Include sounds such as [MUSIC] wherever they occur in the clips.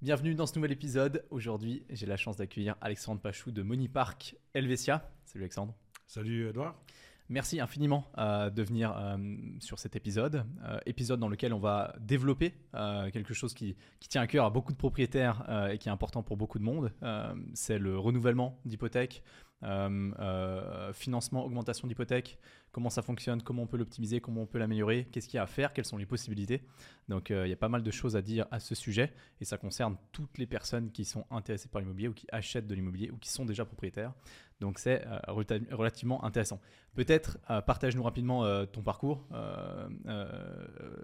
Bienvenue dans ce nouvel épisode. Aujourd'hui, j'ai la chance d'accueillir Alexandre Pachou de Money Park Helvetia. Salut Alexandre. Salut Edouard. Merci infiniment euh, de venir euh, sur cet épisode. Euh, épisode dans lequel on va développer quelque chose qui, qui, tient à cœur à beaucoup de propriétaires et qui est important pour beaucoup de monde. c'est le renouvellement d'hypothèques, financement, augmentation d'hypothèques, comment ça fonctionne, comment on peut l'optimiser, comment on peut l'améliorer, qu'est-ce qu'il y a à faire, quelles sont les possibilités. Donc il y a pas mal de choses à dire à ce sujet et ça concerne toutes les personnes qui sont intéressées par l'immobilier ou qui achètent de l'immobilier ou qui sont déjà propriétaires. Donc c'est euh, relativement intéressant. Peut-être euh, partage-nous rapidement euh, ton parcours,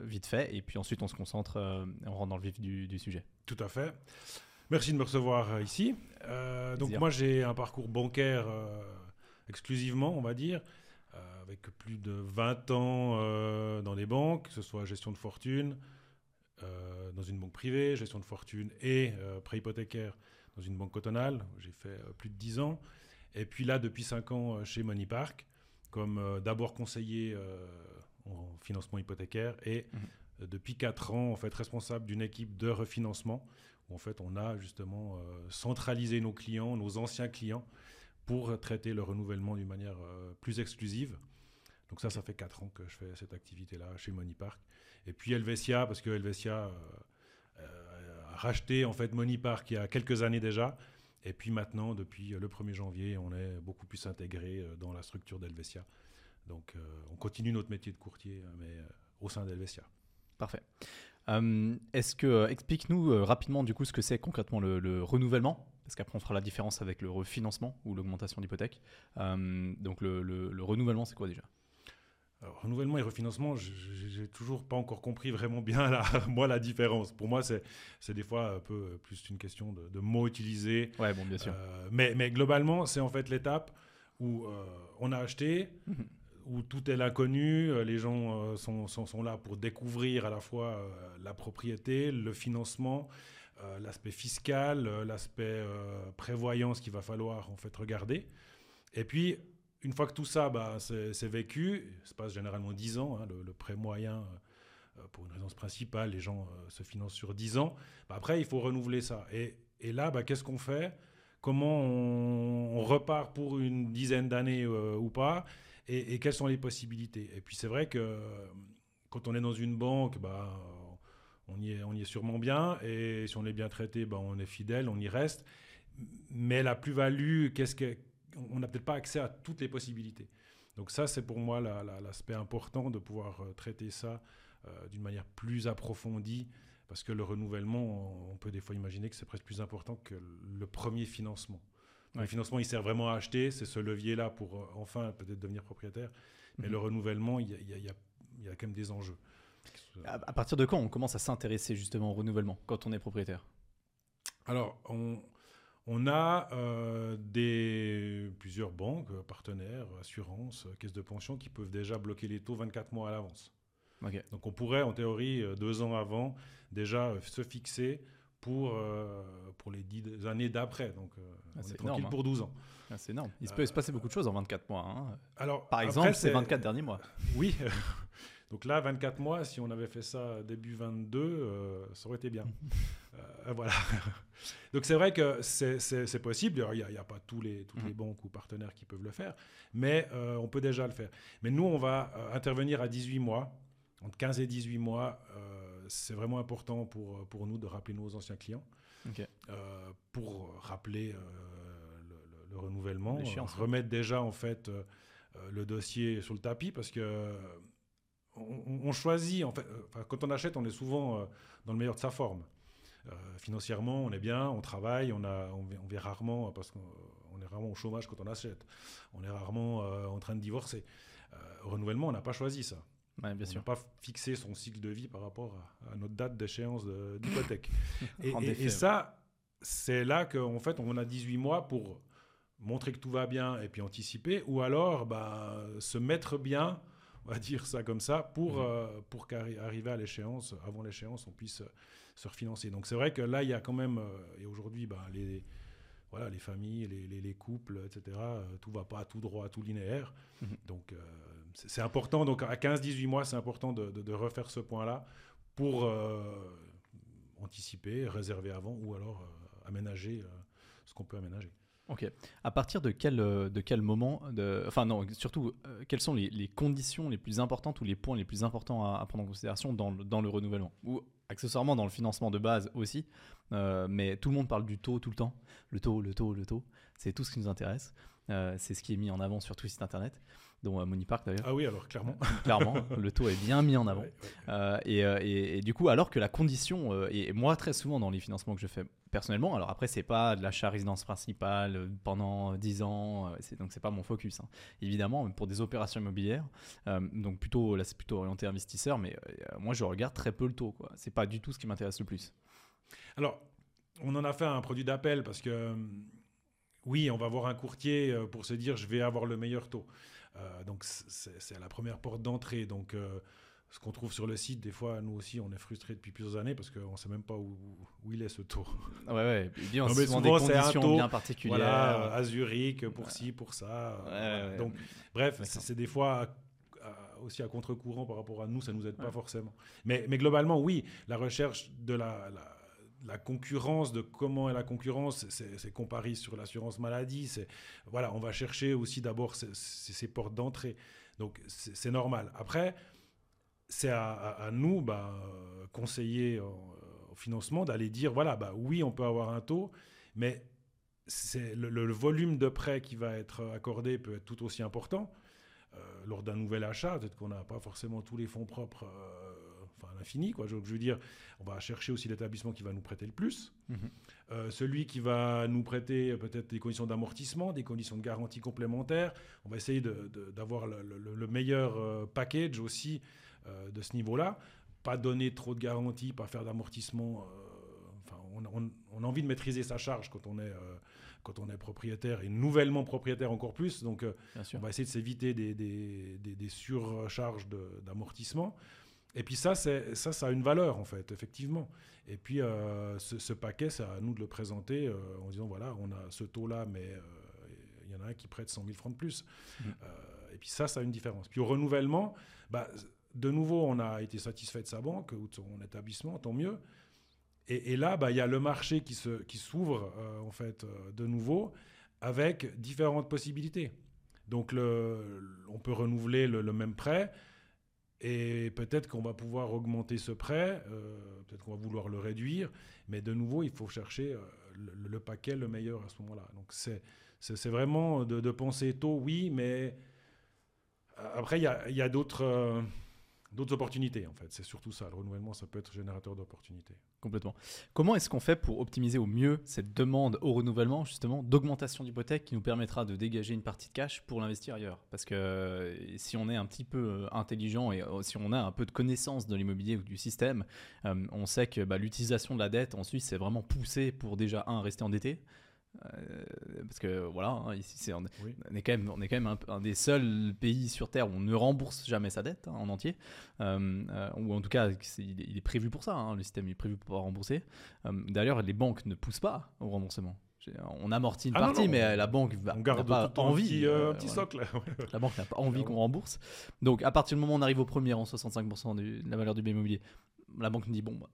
vite fait, et puis ensuite on se concentre, on rentre dans le vif du, sujet. Tout à fait. Merci de me recevoir ici. donc moi j'ai un parcours bancaire exclusivement, on va dire, avec plus de 20 ans dans les banques, que ce soit gestion de fortune, dans une banque privée, gestion de fortune et prêt hypothécaire dans une banque cotonale. J'ai fait plus de 10 ans. Et puis là, depuis 5 ans euh, chez Money Park, comme euh, d'abord conseiller euh, en financement hypothécaire et mhm. depuis 4 ans, en fait, responsable d'une équipe de refinancement où en fait, on a justement centralisé nos clients, nos anciens clients, pour traiter le renouvellement d'une manière plus exclusive. Donc ça, ça fait 4 ans que je fais cette activité-là chez Money Park. Et puis Helvetia, parce que Helvetia a racheté en fait Money il y a quelques années déjà. Et puis maintenant, depuis le 1er janvier, on est beaucoup plus intégré euh, dans la structure d'Helvetia. Donc euh, on continue notre métier de courtier, euh, mais au sein d'Helvetia. Parfait. Est-ce que explique-nous rapidement du coup ce que c'est concrètement le, renouvellement, parce qu'après on fera la différence avec le refinancement ou l'augmentation d'hypothèque. donc le renouvellement, c'est quoi déjà? Renouvellement et refinancement, j'ai toujours pas encore compris vraiment bien la, [LAUGHS] moi la différence. Pour moi, c'est des fois un peu plus une question de, mots utilisés. Ouais, bon, bien sûr. Euh, mais, mais, globalement, c'est en fait l'étape où euh, on a acheté, mhm. Où tout est l'inconnu, euh, les gens sont, sont, là pour découvrir à la fois la propriété, le financement, l'aspect fiscal, l'aspect prévoyance qu'il va falloir en fait regarder. Et puis une fois que tout ça, bah, c'est vécu, ça se passe généralement 10 ans, hein, le, prêt moyen, euh, pour une raison principale, les gens euh, se financent sur 10 ans. Bah, après, il faut renouveler ça. Et, là, bah, qu'est-ce qu'on fait? Comment on, repart pour une dizaine d'années euh, ou pas? Et, quelles sont les possibilités? Et puis c'est vrai que quand on est dans une banque, bah, on, y est, on y est sûrement bien. Et si on est bien traité, bah, on est fidèle, on y reste. Mais la plus-value, qu'est-ce que on n'a peut-être pas accès à toutes les possibilités. Donc ça, c'est pour moi l'aspect important de pouvoir euh, traiter ça euh, d'une manière plus approfondie, parce que le renouvellement, on peut des fois imaginer que c'est presque plus important que le premier financement. Le financement, il sert vraiment à acheter, c'est ce levier-là pour euh, enfin peut-être devenir propriétaire. Mais le mhm. renouvellement, il y, a, quand même des enjeux. À, partir de quand on commence à s'intéresser justement au renouvellement, quand on est propriétaire? Alors, on, on a euh, des, plusieurs banques, partenaires, assurances, caisses de pension qui peuvent déjà bloquer les taux 24 mois à l'avance. Donc on pourrait, en théorie, euh, deux ans avant, déjà se fixer pour, pour les dix années d'après. Donc ah, on est, tranquille pour 12 ans. Ah, c'est énorme. Il peut se passer beaucoup de choses en 24 mois. Hein. Alors, Par exemple, ces 24 derniers mois. [LAUGHS] Oui. [LAUGHS] Donc là, 24 mois, si on avait fait ça début 22, ça aurait été bien. [LAUGHS] voilà. Donc c'est vrai que c'est possible. Il n'y a, pas tous les, toutes les mhm. banques ou partenaires qui peuvent le faire, mais euh, on peut déjà le faire. Mais nous, on va euh, intervenir à 18 mois. Entre 15 et 18 mois, euh, c'est vraiment important pour, pour nous de rappeler nos anciens clients. pour rappeler le, renouvellement, remettre déjà en fait le dossier sur le tapis parce que on, choisit, en fait, quand on achète, on est souvent dans le meilleur de sa forme. Euh, financièrement, on est bien, on travaille, on, a, on, vit, rarement, parce qu'on est rarement au chômage quand on achète. On est rarement euh, en train de divorcer. Euh, renouvellement, on n'a pas choisi ça. Bien on pas fixé son cycle de vie par rapport à, notre date d'échéance d'hypothèque. [LAUGHS] et, ça, c'est là qu'en fait, on a 18 mois pour montrer que tout va bien et puis anticiper, ou alors bah, se mettre bien on va dire ça comme ça, pour, mmh. pour qu'arriver à l'échéance, avant l'échéance, on puisse se refinancer. Donc c'est vrai que là, il y a quand même, euh, et aujourd'hui, bah, les, voilà, les familles, les, les, couples, etc., euh, tout va pas tout droit, tout linéaire. Mhm. Donc euh, c'est important, donc à 15-18 mois, c'est important de, de, refaire ce point-là pour anticiper, réserver avant ou alors aménager ce qu'on peut aménager. Ok. À partir de quel, de quel moment, de, enfin non, surtout, quelles sont les, conditions les plus importantes ou les points les plus importants à, prendre en considération dans le, dans le renouvellement Ou accessoirement dans le financement de base aussi, mais tout le monde parle du taux tout le temps. Le taux, le taux, le taux, c'est tout ce qui nous intéresse. c'est ce qui est mis en avant sur tous les sites internet dont Monipark d'ailleurs. Ah oui, alors clairement. [LAUGHS] clairement, le taux est bien mis en avant. Euh, euh, et, du coup, alors que la condition, euh, et moi très souvent dans les financements que je fais personnellement, alors après, c'est pas de l'achat résidence principale pendant 10 ans, donc c'est pas mon focus. Hein. Évidemment, pour des opérations immobilières, donc plutôt, là c'est plutôt orienté investisseur, mais moi je regarde très peu le taux. Quoi. C'est pas du tout ce qui m'intéresse le plus. Alors, on en a fait un produit d'appel parce que oui, on va voir un courtier pour se dire je vais avoir le meilleur taux. Euh, donc c'est la première porte d'entrée. Donc euh, ce qu'on trouve sur le site, des fois, nous aussi, on est frustrés depuis plusieurs années parce qu'on ne sait même pas où, où, il est ce taux. Ouais, ouais. bien, non, mais souvent, des conditions taux, bien particulières. Voilà, à Zurich, pour ci, pour ça. Donc, bref, c'est des fois aussi à contre-courant par rapport à nous, ça ne nous aide pas forcément. Mais, mais, globalement, oui, la recherche de la, la la concurrence, de comment est la concurrence, c'est comparé sur l'assurance maladie. C'est voilà, on va chercher aussi d'abord ces, portes d'entrée. Donc c'est normal. Après, c'est à, nous, bah, conseillers au financement, d'aller dire voilà, bah oui, on peut avoir un taux, mais c'est le, volume de prêt qui va être accordé peut être tout aussi important. Euh, lors d'un nouvel achat, peut-être qu'on n'a pas forcément tous les fonds propres euh, à l'infini. Quoi. Je, veux dire, on va chercher aussi l'établissement qui va nous prêter le plus. Mhm. Euh, celui qui va nous prêter peut-être des conditions d'amortissement, des conditions de garantie complémentaires. On va essayer d'avoir le, meilleur euh, package aussi euh, de ce niveau-là. Pas donner trop de garanties, pas faire d'amortissement. Enfin, on, a envie de maîtriser sa charge quand on est quand on est propriétaire et nouvellement propriétaire encore plus. Donc, on va essayer de s'éviter des, des, des, surcharges d'amortissement. Et puis ça, ça, ça a une valeur en fait, effectivement. Et puis euh, ce, paquet, c'est à nous de le présenter euh, en disant voilà, on a ce taux-là, mais euh, il y en a un qui prête 100 000 francs de plus. Mmh. et puis ça, ça a une différence. Puis au renouvellement, bah, de nouveau, on a été satisfait de sa banque ou de son établissement, tant mieux. Et, là, bah, il y a le marché qui s'ouvre qui en fait de nouveau avec différentes possibilités. Donc on peut renouveler le même prêt et peut-être qu'on va pouvoir augmenter ce prêt, euh, peut-être qu'on va vouloir le réduire, mais de nouveau, il faut chercher euh, le, paquet le meilleur à ce moment-là. Donc c'est, vraiment de, penser tôt, oui, mais euh, après, il y a, y a d'autres d'autres opportunités en fait. C'est surtout ça. Le renouvellement, ça peut être générateur d'opportunités. Complètement. Comment est-ce qu'on fait pour optimiser au mieux cette demande au renouvellement, justement, d'augmentation d'hypothèque qui nous permettra de dégager une partie de cash pour l'investir ailleurs? Parce que euh, si on est un petit peu euh, intelligent et euh, si on a un peu de connaissance de l'immobilier ou du système, on sait que bah, l'utilisation de la dette en Suisse, c'est vraiment poussé pour déjà, un, rester endetté. Euh, parce que voilà, hein, ici c'est on, est quand même on est quand même un, des seuls pays sur terre où on ne rembourse jamais sa dette hein, en entier, euh, euh, ou en tout cas il, est, prévu pour ça. Hein, le système est prévu pour rembourser. D'ailleurs, les banques ne poussent pas au remboursement. On amortit une ah partie, mais la banque va, on garde pas envie. Un petit, socle. la banque n'a pas envie qu'on rembourse. Donc, à partir du moment où on arrive au premier en 65% de la valeur du bien immobilier, la banque nous dit bon, bah,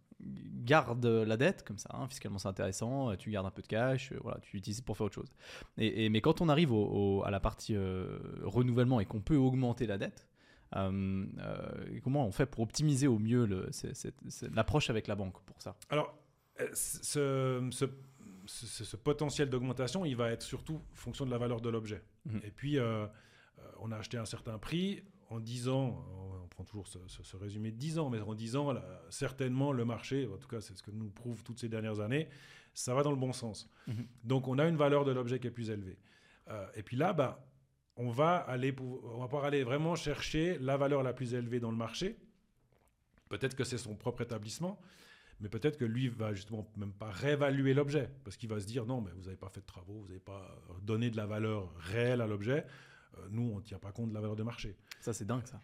garde la dette, comme ça, hein, fiscalement c'est intéressant, tu gardes un peu de cash, euh, voilà, tu l'utilises pour faire autre chose. Et, mais quand on arrive à la partie euh, renouvellement et qu'on peut augmenter la dette, euh, comment on fait pour optimiser au mieux l'approche avec la banque pour ça? Alors, ce, ce, potentiel d'augmentation, il va être surtout fonction de la valeur de l'objet. Mmh. Et puis, on a acheté un certain prix, en 10 ans, on prend toujours ce, résumé de 10 ans, mais en 10 ans, certainement le marché, en tout cas c'est ce que nous prouve toutes ces dernières années, ça va dans le bon sens. Mhm. Donc on a une valeur de l'objet qui est plus élevée. Euh, et puis là, bah, on, va aller, on va pouvoir aller vraiment chercher la valeur la plus élevée dans le marché. Peut-être que c'est son propre établissement, mais peut-être que lui va justement même pas réévaluer l'objet, parce qu'il va se dire non, mais vous n'avez pas fait de travaux, vous n'avez pas donné de la valeur réelle à l'objet. Euh, nous, on ne tient pas compte de la valeur de marché. Ça, c'est dingue, ça.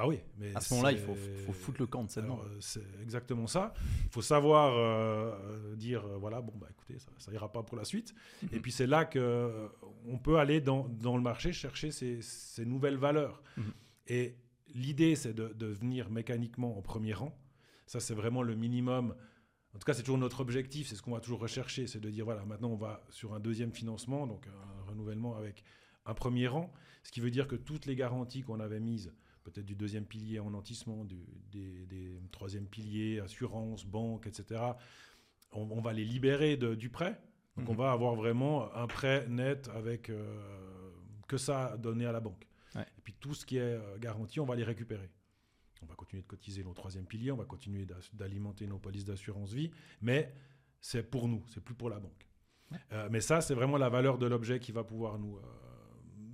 Ah oui, mais à ce moment-là, il faut, faut, foutre le camp de cette. Euh, c'est exactement ça. Il faut savoir euh, dire voilà, bon, bah écoutez, ça, ira pas pour la suite. [LAUGHS] Et puis c'est là que on peut aller dans, dans le marché chercher ces, ces nouvelles valeurs. Mhm. Et l'idée, c'est de, de, venir mécaniquement au premier rang. Ça, c'est vraiment le minimum En tout cas, c'est toujours notre objectif, c'est ce qu'on va toujours rechercher, c'est de dire voilà, maintenant on va sur un deuxième financement, donc un renouvellement avec un premier rang, ce qui veut dire que toutes les garanties qu'on avait mises, peut-être du deuxième pilier en nantissement, du, des, des troisième piliers, assurance, banque, etc., on, va les libérer du prêt. Donc on mhm. va avoir vraiment un prêt net avec euh, que ça donné à la banque. Et puis tout ce qui est euh, garanti, on va les récupérer. On va continuer de cotiser nos troisième piliers, on va continuer d'alimenter nos polices d'assurance vie, mais c'est pour nous, c'est plus pour la banque. Euh, mais ça, c'est vraiment la valeur de l'objet qui va pouvoir nous,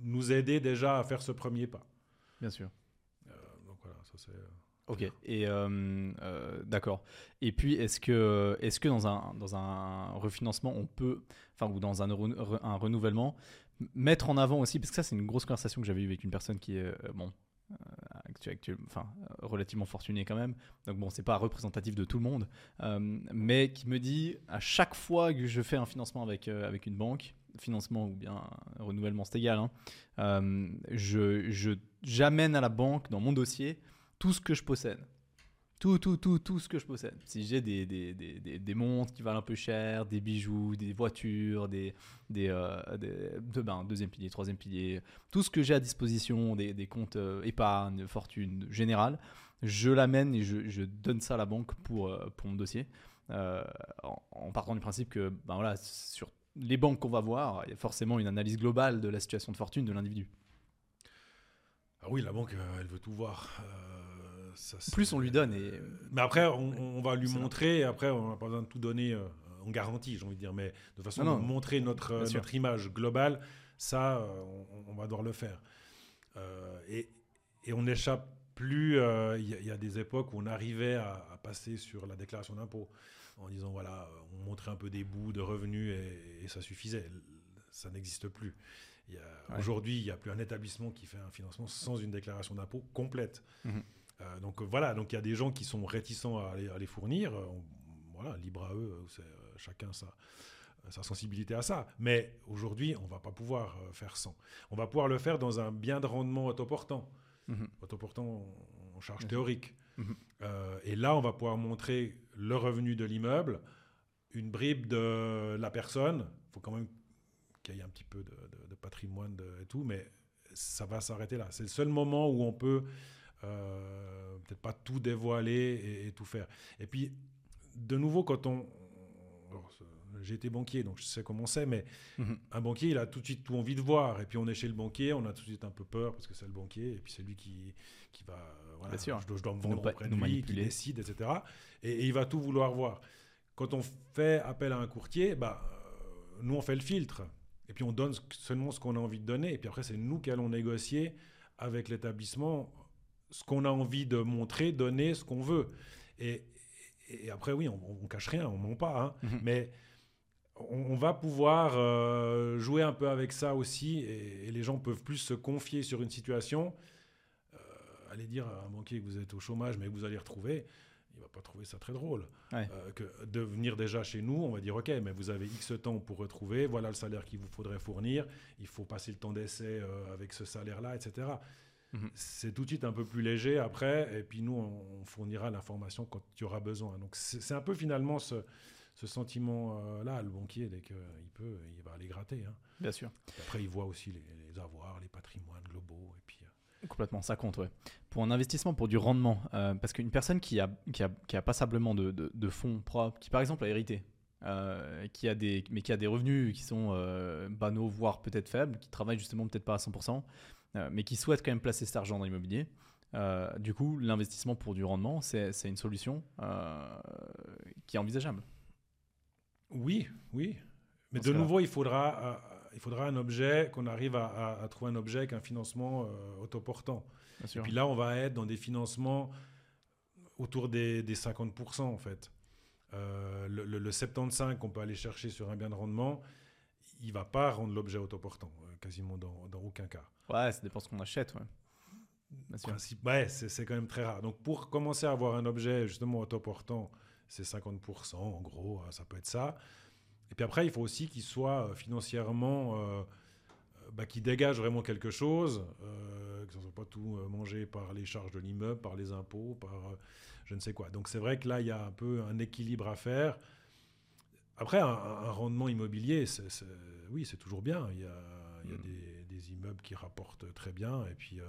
nous aider déjà à faire ce premier pas. Bien sûr. donc voilà, ça c'est. Ok, et euh, euh, d'accord. Et puis, est-ce que, est que dans, un, dans un refinancement, on peut, enfin, ou dans un, un renouvellement, mettre en avant aussi, parce que ça, c'est une grosse conversation que j'avais eue avec une personne qui est, euh, bon, enfin, relativement fortunée quand même, donc bon, c'est pas représentatif de tout le monde, mais qui me dit, à chaque fois que je fais un financement avec, avec une banque, financement ou bien renouvellement, c'est égal, hein, je, j'amène à la banque dans mon dossier tout ce que je possède. Tout, tout, tout, tout ce que je possède. Si j'ai des, des, des, des, montres qui valent un peu cher, des bijoux, des voitures, des, des, euh, ben, deuxième pilier, troisième pilier, tout ce que j'ai à disposition, des, comptes euh, épargne, fortune générale, je l'amène et je, je, donne ça à la banque pour, euh, pour mon dossier. En, en, partant du principe que ben voilà, sur les banques qu'on va voir, il y a forcément une analyse globale de la situation de fortune de l'individu. Ah oui, la banque, elle veut tout voir plus on lui donne. Et... Mais après, on, va lui montrer, et après, on n'a pas besoin de tout donner euh, en garantie, j'ai envie de dire. Mais de façon, de montrer notre, notre image globale, ça, euh, on, va devoir le faire. Euh, et, et, on n'échappe plus. Il y, a des époques où on arrivait à, passer sur la déclaration d'impôt en disant voilà, on montrait un peu des bouts de revenus et, ça suffisait. Ça n'existe plus. Aujourd'hui, il n'y a plus un établissement qui fait un financement sans une déclaration d'impôt complète. Mhm. Euh, donc euh, voilà, donc il y a des gens qui sont réticents à les, fournir. Euh, voilà, libre à eux, c'est chacun sa, sa sensibilité à ça. Mais aujourd'hui, on va pas pouvoir faire sans. On va pouvoir le faire dans un bien de rendement autoportant. Mhm. Autoportant en charge théorique. Mhm. et là, on va pouvoir montrer le revenu de l'immeuble, une bribe de la personne. Il faut quand même qu'il y ait un petit peu de, patrimoine et tout, mais ça va s'arrêter là. C'est le seul moment où on peut euh, peut-être pas tout dévoiler et, tout faire. Et puis, de nouveau, quand on... J'ai été banquier, donc je sais comment c'est, mais mhm. un banquier, il a tout de suite tout envie de voir. Et puis on est chez le banquier, on a tout de suite un peu peur parce que c'est le banquier, et puis c'est lui qui, qui va... Voilà, je, dois, je, dois, me vendre auprès de lui, qui décide, etc. Et, il va tout vouloir voir. Quand on fait appel à un courtier, bah, euh, nous, on fait le filtre. Et puis on donne seulement ce qu'on a envie de donner. Et puis après, c'est nous qui allons négocier avec l'établissement ce qu'on a envie de montrer, donner ce qu'on veut. Et, après, oui, on, on, cache rien, on ment pas, hein. mhm. mais on, va pouvoir euh, jouer un peu avec ça aussi, et, les gens peuvent plus se confier sur une situation. Euh, allez dire à un banquier que vous êtes au chômage, mais que vous allez retrouver, il va pas trouver ça très drôle. Euh, que de venir déjà chez nous, on va dire ok, mais vous avez X temps pour retrouver, voilà le salaire qu'il vous faudrait fournir, il faut passer le temps d'essai avec ce salaire-là, etc. Mhm. C'est tout de suite un peu plus léger après, et puis nous, on, fournira l'information quand il y aura besoin. Donc c'est un peu finalement ce, sentiment-là, le banquier, dès qu'il peut, il va aller gratter. Hein. Bien sûr. après, il voit aussi les, avoirs, les patrimoines globaux, et puis... Euh, Complètement, ça compte, ouais. Pour un investissement, pour du rendement, euh, parce qu'une personne qui a, qui a, qui a passablement de, de, fonds propres, qui par exemple a hérité, euh, qui a des, mais qui a des revenus qui sont banaux, voire peut-être faibles, qui travaille justement peut-être pas à 100%, euh, mais qui souhaitent quand même placer cet argent dans l'immobilier. Euh, du coup, l'investissement pour du rendement, c'est une solution euh, qui est envisageable. Oui, oui. Mais de nouveau, il faudra, il faudra un objet, qu'on arrive à, trouver un objet avec un financement autoportant. Et puis là, on va être dans des financements autour des, 50% en fait. le, le, 75 qu'on peut aller chercher sur un bien de rendement, il va pas rendre l'objet autoportant, quasiment dans, dans aucun cas. Ouais, ça dépend ce qu'on achète. Ouais. ouais, c'est quand même très rare. Donc, pour commencer à avoir un objet justement autoportant, c'est 50%, en gros, hein, ça peut être ça. Et puis après, il faut aussi qu'il soit euh, financièrement euh, bah, qui dégage vraiment quelque chose, que ça ne soit pas tout mangé par les charges de l'immeuble, par les impôts, par je ne sais quoi. Donc c'est vrai que là, il y a un peu un équilibre à faire. Après, un, rendement immobilier, oui, c'est toujours bien. Il y a, mm. des, immeubles qui rapportent très bien, et puis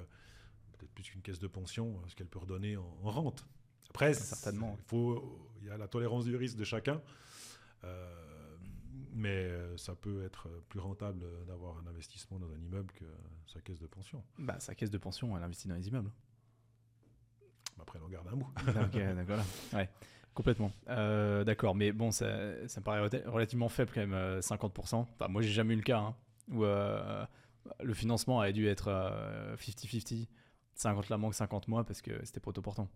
peut-être plus qu'une caisse de pension, ce qu'elle peut redonner en, rente. Après, certainement. Il, faut, il y a la tolérance du risque de chacun. Mais euh, ça peut être plus rentable d'avoir un investissement dans un immeuble que sa caisse de pension. Bah, sa caisse de pension, elle investit dans les immeubles. Bah, après, elle en garde un bout. d'accord. Ouais, complètement. Euh, d'accord, mais bon, ça, ça, me paraît relativement faible quand même, 50%. Euh, enfin, moi, j'ai jamais eu le cas hein, où le financement a dû être 50-50, 50 la banque, 50 mois, parce que c'était pas autoportant.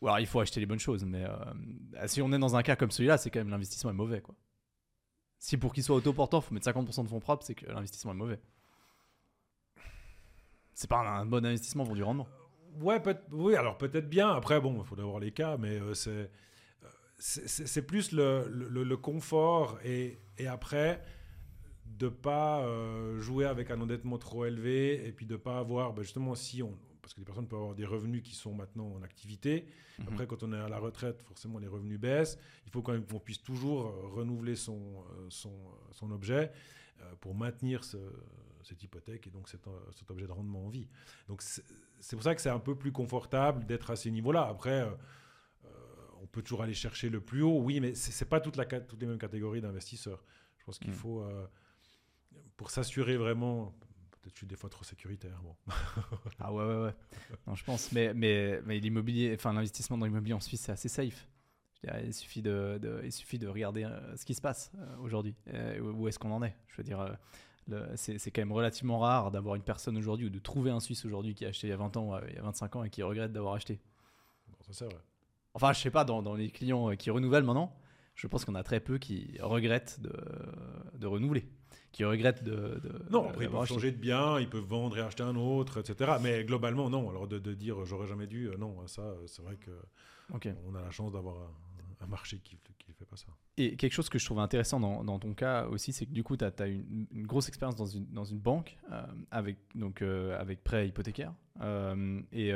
Ou alors, il faut acheter les bonnes choses, mais si on est dans un cas comme celui-là, c'est quand même l'investissement est mauvais, quoi. Si pour qu'il soit autoportant, il faut mettre 50% de fonds propres, c'est que l'investissement est mauvais. C'est pas un, bon investissement pour du rendement. Ouais, oui, alors peut-être bien. Après, bon, il faut avoir les cas, mais euh, c'est c'est plus le, le, confort et, et, après de pas euh, jouer avec un endettement trop élevé et puis de pas avoir, ben, justement, si on, parce que les personnes peuvent avoir des revenus qui sont maintenant en activité. Mhm. Après, quand on est à la retraite, forcément, les revenus baissent. Il faut quand même qu'on puisse toujours euh, renouveler son, euh, son, euh, son objet pour maintenir cette hypothèque et donc cet, cet, objet de rendement en vie. Donc, c'est pour ça que c'est un peu plus confortable d'être à ces niveaux-là. Après, on peut toujours aller chercher le plus haut, oui, mais ce n'est pas toute la, toutes les mêmes catégories d'investisseurs. Je pense qu'il mhm. faut, pour s'assurer vraiment, Peut-être je suis des fois trop sécuritaire. Bon. [LAUGHS] ah ouais, ouais, ouais. Non, je pense. Mais, mais, mais l'immobilier, enfin, l'investissement dans l'immobilier en Suisse, c'est assez safe. Je dirais, il, suffit de, il suffit de regarder euh, ce qui se passe euh, aujourd'hui. Euh, où est-ce qu'on en est Je veux dire, c'est quand même relativement rare d'avoir une personne aujourd'hui ou de trouver un Suisse aujourd'hui qui a acheté il y a 20 ans, il y a 25 ans et qui regrette d'avoir acheté. Bon, ça c'est vrai. Enfin, je sais pas, dans, dans les clients qui renouvellent maintenant, je pense qu'on a très peu qui regrettent de, de renouveler qui regrettent de. non, après, ils peuvent changer de bien, ils peuvent vendre et acheter un autre, etc. Mais globalement, non. Alors, de, de dire j'aurais jamais dû, euh, non, ça, euh, c'est vrai que on a la chance d'avoir un, marché qui ne fait pas ça. Et quelque chose que je trouve intéressant dans, dans ton cas aussi, c'est que du coup, tu as, une, grosse expérience dans une, dans une banque euh, avec, donc, avec prêt hypothécaire et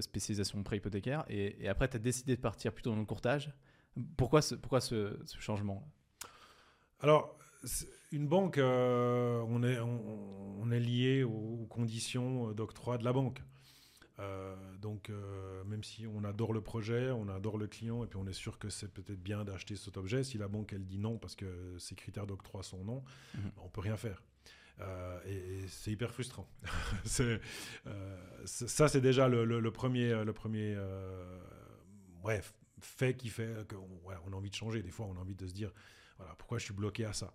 spécialisation prêt hypothécaire. Et, après, tu as décidé de partir plutôt dans le courtage. Pourquoi ce, pourquoi ce, ce changement? Alors, une banque, euh, on, est, on, est lié aux, conditions d'octroi de la banque. Euh, donc, euh, même si on adore le projet, on adore le client, et puis on est sûr que c'est peut-être bien d'acheter cet objet, si la banque elle dit non parce que ses critères d'octroi sont non, on mhm. on peut rien faire. et, c'est hyper frustrant. [LAUGHS] ça, c'est déjà le, premier, le premier bref, fait qui fait qu'on on a envie de changer. Des fois, on a envie de se dire, voilà, pourquoi je suis bloqué à ça?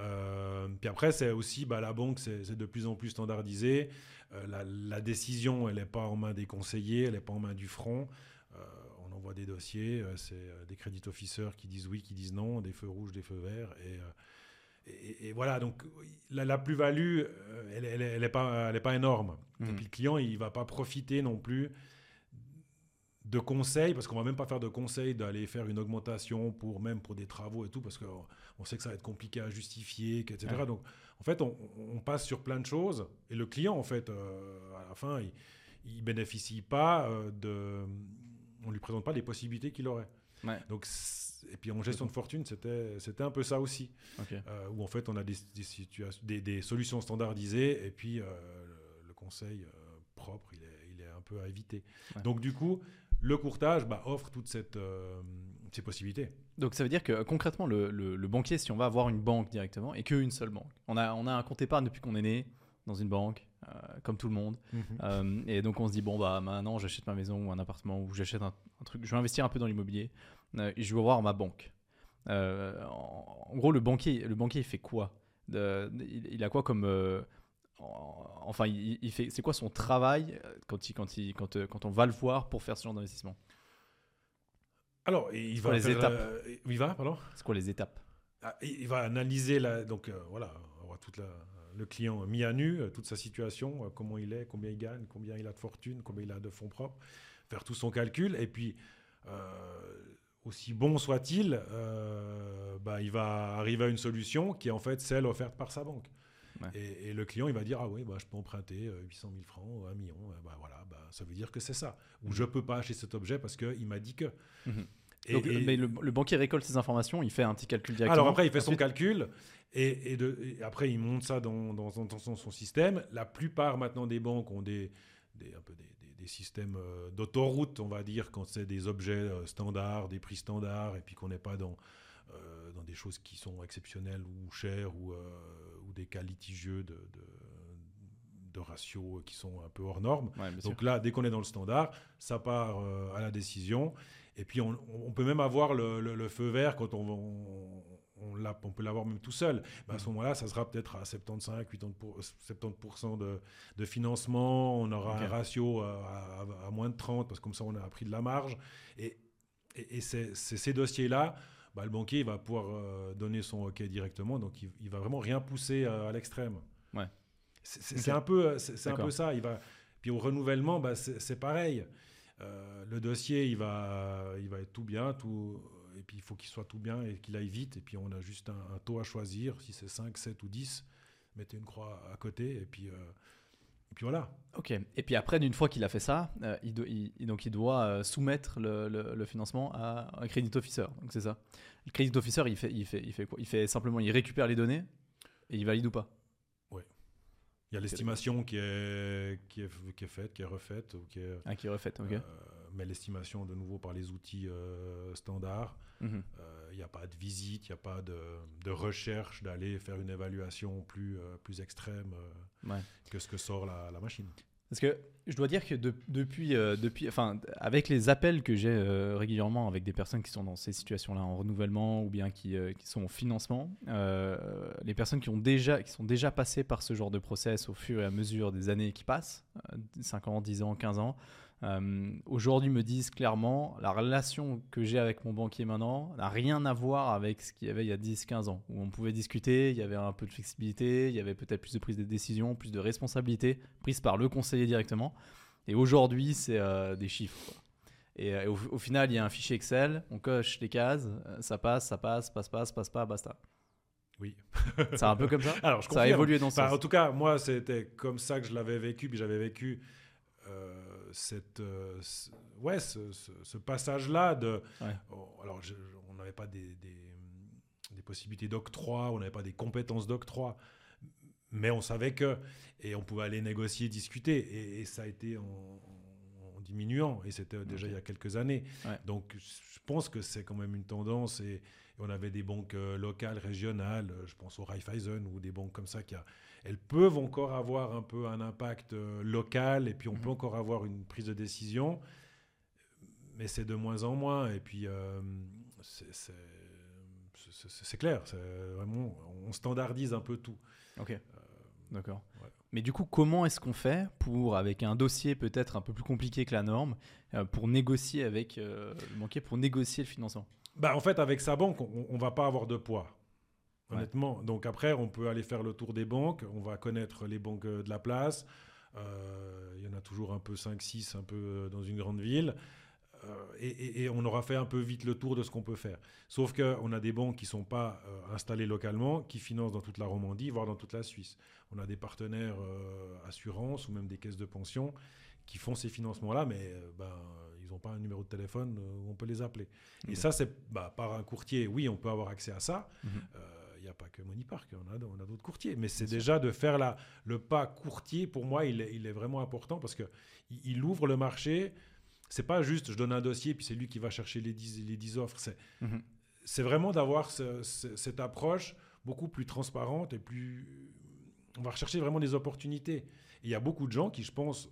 Euh, puis après, c'est aussi bah, la banque, c'est de plus en plus standardisé. Euh, la, décision, elle n'est pas en main des conseillers, elle n'est pas en main du front. Euh, on envoie des dossiers, c'est des crédits officers qui disent oui, qui disent non, des feux rouges, des feux verts. Et, et, voilà, donc la, plus-value, elle n'est elle, pas, pas énorme. Et mmh. puis le client, il ne va pas profiter non plus de conseils, parce qu'on va même pas faire de conseils d'aller faire une augmentation pour même pour des travaux et tout, parce qu'on sait que ça va être compliqué à justifier, etc. Donc, en fait, on, passe sur plein de choses, et le client, en fait, euh, à la fin, il, il bénéficie pas euh, de, on lui présente pas les possibilités qu'il aurait. Donc, et puis en gestion de fortune, c'était c'était un peu ça aussi, euh, où en fait on a des, des, des, solutions standardisées, et puis le, conseil propre, il est, il est un peu à éviter. Donc du coup, le courtage bah, offre toutes euh, ces possibilités. Donc ça veut dire que concrètement, le, banquier, si on va avoir une banque directement, et qu'une seule banque, on a, on a un compte épargne depuis qu'on est né dans une banque, euh, comme tout le monde. Mhm. Euh, et donc on se dit, bon, bah maintenant j'achète ma maison ou un appartement, ou j'achète un, truc, je vais investir un peu dans l'immobilier, et je vais voir ma banque. En, gros, le banquier, le banquier il fait quoi? Il, a quoi comme enfin, il, fait, c'est quoi son travail euh, quand, il, quand, il, quand, euh, quand on va le voir pour faire ce genre d'investissement? Alors, il va les étapes? il va, pardon? C'est quoi les étapes? Ah, Il va analyser la, donc euh, voilà, on toute la, le client mis à nu, toute sa situation, comment il est, combien il gagne, combien il a de fortune, combien il a de fonds propres, faire tout son calcul et puis aussi bon soit-il, bah, il va arriver à une solution qui est en fait celle offerte par sa banque. Ouais. Et, et le client, il va dire, ah oui, bah, je peux emprunter euh, 800 000 francs, 1 million. Euh, Bah, voilà, bah, ça veut dire que c'est ça. Ou Mhm. je peux pas acheter cet objet parce qu'il m'a dit que. Mhm. Et- Donc, et- mais le, le banquier récolte ces informations, il fait un petit calcul directement. alors après, il fait son calcul et, de, après, il monte ça dans, dans, dans- dans son, système. La plupart maintenant des banques ont des, des, un peu des, des- des systèmes euh, d'autoroute, on va dire, quand c'est des objets euh, standards, des prix standards, et puis qu'on n'est pas dans, euh, dans des choses qui sont exceptionnelles ou chères ou, euh, ou des cas litigieux de, de, de ratios qui sont un peu hors normes. Ouais. Donc là, dès qu'on est dans le standard, ça part euh, à la décision. Et puis, on, on peut même avoir le, le- le feu vert quand on, on, on l'a- on peut l'avoir même tout seul. Ben, à ce Mhm. moment-là, ça sera peut-être à 75, 80 pour- 70% de, de financement. On aura Ok. un ratio à, à- à moins de 30 parce que comme ça, on a pris de la marge. Et, et, c'est ces dossiers-là. Bah, le banquier il va pouvoir euh, donner son OK directement, donc il, il va vraiment rien pousser euh, à l'extrême. Ouais. C'est un peu, c'est un peu ça. Il va, puis au renouvellement, bah, c'est c'est pareil. Euh, le dossier, il va, il va être tout bien, tout, et puis il faut qu'il soit tout bien et qu'il aille vite. Et puis on a juste un, un taux à choisir, si c'est 5, 7 ou 10, mettez une croix à côté, et puis, euh, et puis voilà. Ok. Et puis après, d'une fois qu'il a fait ça, euh, il, do- il- il- donc il doit euh, soumettre le, le- le financement à un credit officer. Donc c'est ça. Le credit officer, il fait, il fait, il fait quoi? Il fait simplement, il récupère les données et il valide ou pas? Il y a l'estimation qui est, qui, est, qui est faite, qui est refaite, ou qui est, Ah, qui est refait. Ok. euh, mais l'estimation de nouveau par les outils euh, standards. Mhm. Euh, Il n'y a pas de visite, il n'y a pas de, de recherche d'aller faire une évaluation plus, euh, plus extrême euh, Ouais. que ce que sort la, la machine. Parce que je dois dire que de- depuis, euh, depuis, enfin, avec les appels que j'ai euh, régulièrement avec des personnes qui sont dans ces situations-là en renouvellement ou bien qui, euh, qui sont en financement, euh, les personnes qui ont déjà, qui sont déjà passées par ce genre de process au fur et à mesure des années qui passent, euh, 5 ans, 10 ans, 15 ans, euh, aujourd'hui me disent clairement la relation que j'ai avec mon banquier maintenant n'a rien à voir avec ce qu'il y avait il y a 10-15 ans, où on pouvait discuter, il y avait un peu de flexibilité, il y avait peut-être plus de prise de décision, plus de responsabilité prise par le conseiller directement. Et aujourd'hui, c'est euh, des chiffres. quoi. Et, euh, au, au final, il y a un fichier Excel, on coche les cases, ça passe, ça passe, passe, passe, passe pas, basta. Oui. [LAUGHS] C'est un peu comme ça? Alors, je Ça a évolué dans ce sens. en tout cas, moi, c'était comme ça que je l'avais vécu. Puis j'avais vécu euh, cette, euh, ce- ouais, ce, ce- ce passage-là de. Ouais. oh, alors, je- on n'avait pas des, des, des possibilités d'octroi, on n'avait pas des compétences d'octroi, mais on savait que et on pouvait aller négocier, discuter. Et, et ça a été en, en- en diminuant. Et c'était déjà il y a quelques années. Ouais. Donc, je pense que c'est quand même une tendance. Et, et on avait des banques euh, locales, régionales, je pense au Raiffeisen ou des banques comme ça qui a, elles peuvent encore avoir un peu un impact euh, local et puis on Mhm. peut encore avoir une prise de décision, mais c'est de moins en moins. Et puis euh, c'est- clair, vraiment on standardise un peu tout. Ok. D'accord. ouais. Mais du coup, comment est-ce qu'on fait pour, avec un dossier peut-être un peu plus compliqué que la norme, euh, pour négocier avec euh, le banquier, pour négocier le financement? Bah, en fait, avec sa banque, on, on va pas avoir de poids. Ouais. Honnêtement. Donc après, on peut aller faire le tour des banques. On va connaître les banques euh, de la place. Euh, Il y en a toujours un peu 5-6, un peu euh, dans une grande ville. Euh, et, et- et on aura fait un peu vite le tour de ce qu'on peut faire. Sauf qu'on a des banques qui ne sont pas euh, installées localement, qui financent dans toute la Romandie, voire dans toute la Suisse. On a des partenaires assurances ou même des caisses de pension qui font ces financements-là, mais ben, ils n'ont pas un numéro de téléphone où on peut les appeler. Et Ok. ça, c'est bah, par un courtier, oui, on peut avoir accès à ça. Mhm. Il n'y a pas que Money Park, on a, on a d'autres courtiers. Mais c'est déjà de faire la, le pas courtier, pour moi, il est, il est vraiment important parce qu'il il ouvre le marché. C'est pas juste je donne un dossier puis c'est lui qui va chercher les 10, les 10 offres. C'est Mhm. c'est vraiment d'avoir ce- ce- cette approche beaucoup plus transparente et plus. On va rechercher vraiment des opportunités. Et il y a beaucoup de gens qui, je pense,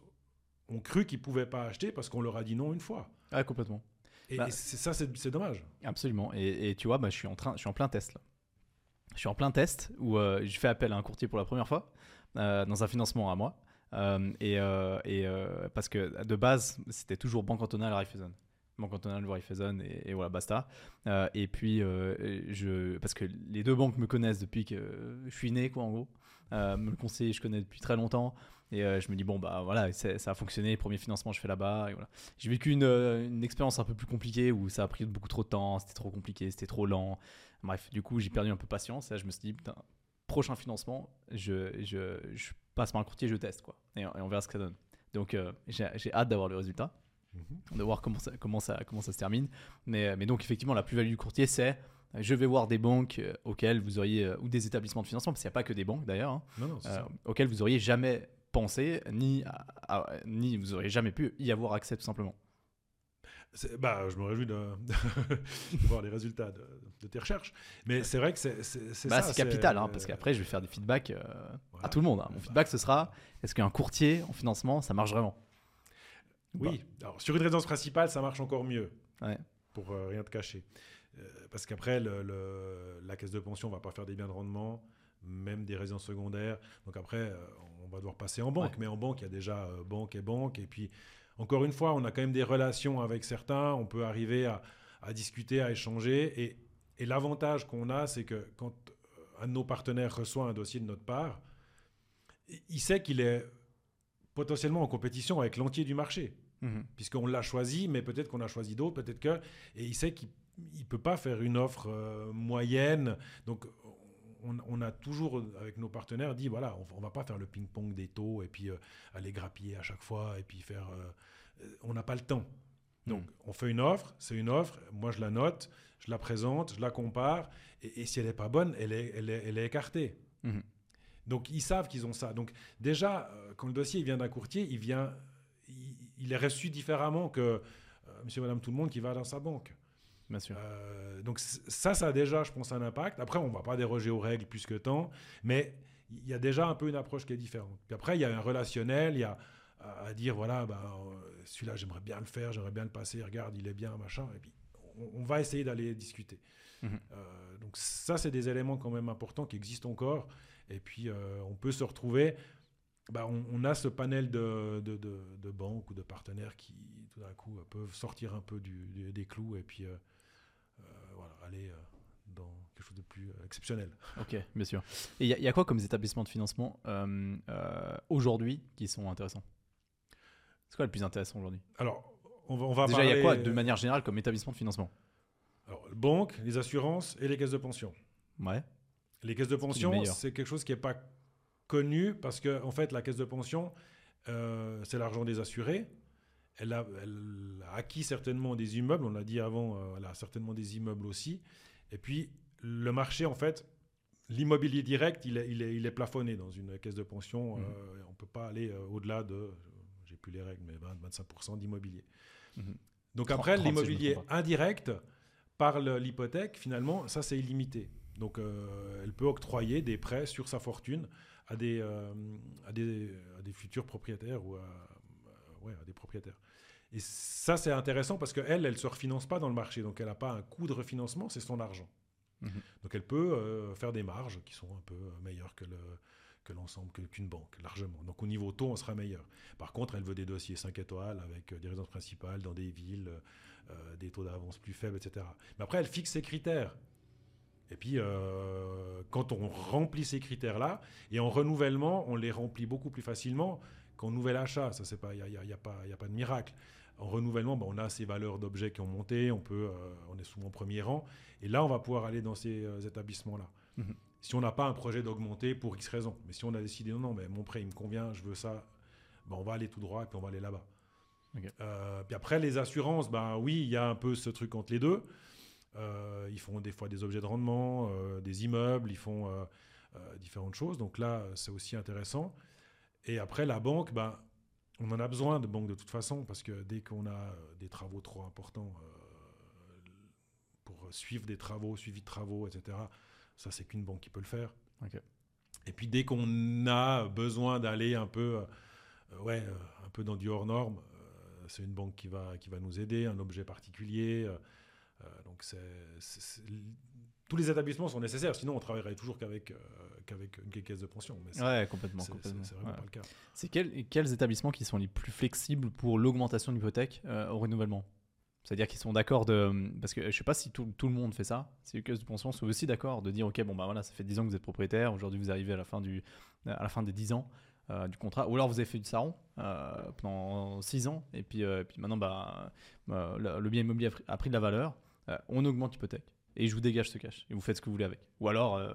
ont cru qu'ils ne pouvaient pas acheter parce qu'on leur a dit non une fois. Ah, complètement. Et, Bah- et ça, c'est c'est dommage. Absolument. Et, et tu vois, bah, je, suis en train, je suis en plein test là. Je suis en plein test où euh, je fais appel à un courtier pour la première fois euh, dans un financement à moi. Euh, et parce que de base, c'était toujours Banque Cantonale Raiffeisen. Banque Cantonale Raiffeisen et, voilà, basta. Et puis, je, parce que les deux banques me connaissent depuis que je suis né, quoi, en gros. Me le conseiller, je connais depuis très longtemps. Et je me dis, bon, bah voilà, ça a fonctionné. Premier financement, je fais là-bas. Voilà. J'ai vécu une, une expérience un peu plus compliquée où ça a pris beaucoup trop de temps, c'était trop compliqué, c'était trop lent. Bref, du coup, j'ai perdu un peu patience. Et là, je me suis dit, putain, prochain financement, je, je, je passe par un courtier, je teste quoi, et, et on verra ce que ça donne. Donc euh, j'ai hâte d'avoir le résultat, Mhm. de voir comment ça, comment ça, comment ça se termine. Mais, mais donc effectivement, la plus-value du courtier, c'est euh, je vais voir des banques euh, auxquelles vous auriez, euh, ou des établissements de financement, parce qu'il n'y a pas que des banques d'ailleurs, hein, euh, auxquelles vous auriez jamais pensé, ni, à- à- ni vous auriez jamais pu y avoir accès tout simplement. Bah, je me réjouis de, [LAUGHS] de voir les résultats de, de tes recherches. Mais c'est vrai que c'est Bah, ça. c'est capital, hein, parce qu'après je vais faire des feedbacks euh, Voilà. à tout le monde. hein. Mon Bah, feedback ce sera est-ce qu'un courtier en financement ça marche vraiment? Ou Oui, alors sur une résidence principale, ça marche encore mieux. Ouais. Pour euh, rien te cacher. Euh, parce qu'après, le- le- la caisse de pension va pas faire des biens de rendement, même des résidences secondaires. Donc après, euh, on va devoir passer en banque. Ouais. Mais en banque, il y a déjà euh, banque et banque. Et puis, encore une fois, on a quand même des relations avec certains. On peut arriver à, à discuter, à échanger. Et, et l'avantage qu'on a, c'est que quand euh, un de nos partenaires reçoit un dossier de notre part, il- il sait qu'il est potentiellement en compétition avec l'entier du marché Mhm. puisqu'on l'a choisi, mais peut-être qu'on a choisi d'autres, peut-être que. Et il sait qu'il ne peut pas faire une offre euh, moyenne. Donc, on, on a toujours, avec nos partenaires, dit voilà, on ne va pas faire le ping-pong des taux et puis euh, aller grappiller à chaque fois et puis faire. euh, on n'a pas le temps. Donc, on fait une offre, c'est une offre, moi je la note, je la présente, je la compare, et, et si elle n'est pas bonne, elle est, elle est, elle est écartée. Mhm. Donc, ils savent qu'ils ont ça. Donc, déjà, euh, quand le dossier il vient d'un courtier, il, vient, il, il est reçu différemment que euh, monsieur, madame, tout le monde qui va dans sa banque. Bien sûr. Euh, donc, ça, ça a déjà, je pense, un impact. Après, on ne va pas déroger aux règles plus que tant, mais il y a déjà un peu une approche qui est différente. Puis après, il y a un relationnel, il y a à, dire voilà, ben, euh, celui-là, j'aimerais bien le faire, j'aimerais bien le passer, regarde, il est bien, machin. Et puis, on, va essayer d'aller discuter. Mhm. Euh, donc, ça, c'est des éléments quand même importants qui existent encore. Et puis, euh, on peut se retrouver. bah, on, on a ce panel de, de, de- de banques ou de partenaires qui, tout d'un coup, peuvent sortir un peu du- des clous et puis euh, aller euh, dans quelque chose de plus euh, exceptionnel. Ok, bien sûr. Et il y, a- il y a quoi comme établissements de financement euh, euh, aujourd'hui qui sont intéressants? C'est quoi le plus intéressant aujourd'hui? Alors, on va, on va Déjà, il y a quoi de manière générale comme établissement de financement? Alors, banques, les assurances et les caisses de pension. Ouais. Les caisses de pension, c'est quelque chose qui n'est pas connu parce que, en fait, la caisse de pension, euh, c'est l'argent des assurés. Elle a, elle a acquis certainement des immeubles, on l'a dit avant, euh, elle a certainement des immeubles aussi. Et puis, le marché, en fait, l'immobilier direct, il est, il, est, il est plafonné dans une caisse de pension. Mhm. euh, on ne peut pas aller euh, au-delà de, j'ai plus les règles, mais 20-25% d'immobilier. Mhm. Donc 30, après, 30, si je me l'immobilier indirect, par l'hypothèque, finalement, ça c'est illimité. Donc euh, elle peut octroyer des prêts sur sa fortune à des, euh, à des, à des futurs propriétaires ou à, à- ouais, à des propriétaires. Et ça c'est intéressant parce qu'elle, elle ne se refinance pas dans le marché. Donc elle n'a pas un coût de refinancement, c'est son argent. Mhm. Donc elle peut euh, faire des marges qui sont un peu euh, meilleures que le que l'ensemble, qu'une banque, largement. Donc au niveau taux, on sera meilleur. Par contre, elle veut des dossiers 5 étoiles avec euh, des résidences principales dans des villes, euh, des taux d'avance plus faibles, etc. Mais après, elle fixe ses critères. Et puis, euh, quand on remplit ces critères-là, et en renouvellement, on les remplit beaucoup plus facilement qu'en nouvel achat. Ça, c'est pas, il n'y a, y a pas, y a pas de miracle. En renouvellement, ben, on a ces valeurs d'objets qui ont monté, on peut, euh, on est souvent au premier rang, et là, on va pouvoir aller dans ces euh, établissements-là. Mhm. Si on n'a pas un projet d'augmenter pour X raisons, mais si on a décidé non, non, mais mon prêt il me convient, je veux ça, ben, on va aller tout droit et puis on va aller là-bas. Euh, puis après, les assurances, ben oui, il y a un peu ce truc entre les deux. Ils font des fois des objets de rendement, des immeubles, ils font différentes choses. Donc là, c'est aussi intéressant. Et après, la banque, ben, on en a besoin de banque de toute façon, parce que dès qu'on a euh, des travaux trop importants euh, pour suivre des travaux, suivi de travaux, etc., ça, c'est qu'une banque qui peut le faire. Et puis dès qu'on a besoin d'aller un peu, euh, ouais, un peu dans du hors norme, euh, c'est une banque qui va, qui va nous aider, un objet particulier. donc c'est- tous les établissements sont nécessaires, sinon on travaillerait toujours qu'avec, euh, qu'avec une caisse de pension. Mais Ouais, complètement. c'est- vraiment Ouais. pas le cas. C'est quel- quels établissements qui sont les plus flexibles pour l'augmentation de l'hypothèque euh, au renouvellement? C'est-à-dire qu'ils sont d'accord de. Parce que je sais pas si tout, tout le monde fait ça. Si les caisses de pension sont aussi d'accord de dire Ok, bon, bah voilà, ça fait 10 ans que vous êtes propriétaire. Aujourd'hui, vous arrivez à la fin, du, à la fin des 10 ans euh, du contrat. Ou alors, vous avez fait du saron euh, pendant 6 ans. Et puis, euh, puis maintenant, bah, le, bien immobilier a pris, de la valeur. On augmente l'hypothèque. Et je vous dégage ce cash. Et vous faites ce que vous voulez avec. Ou alors. euh,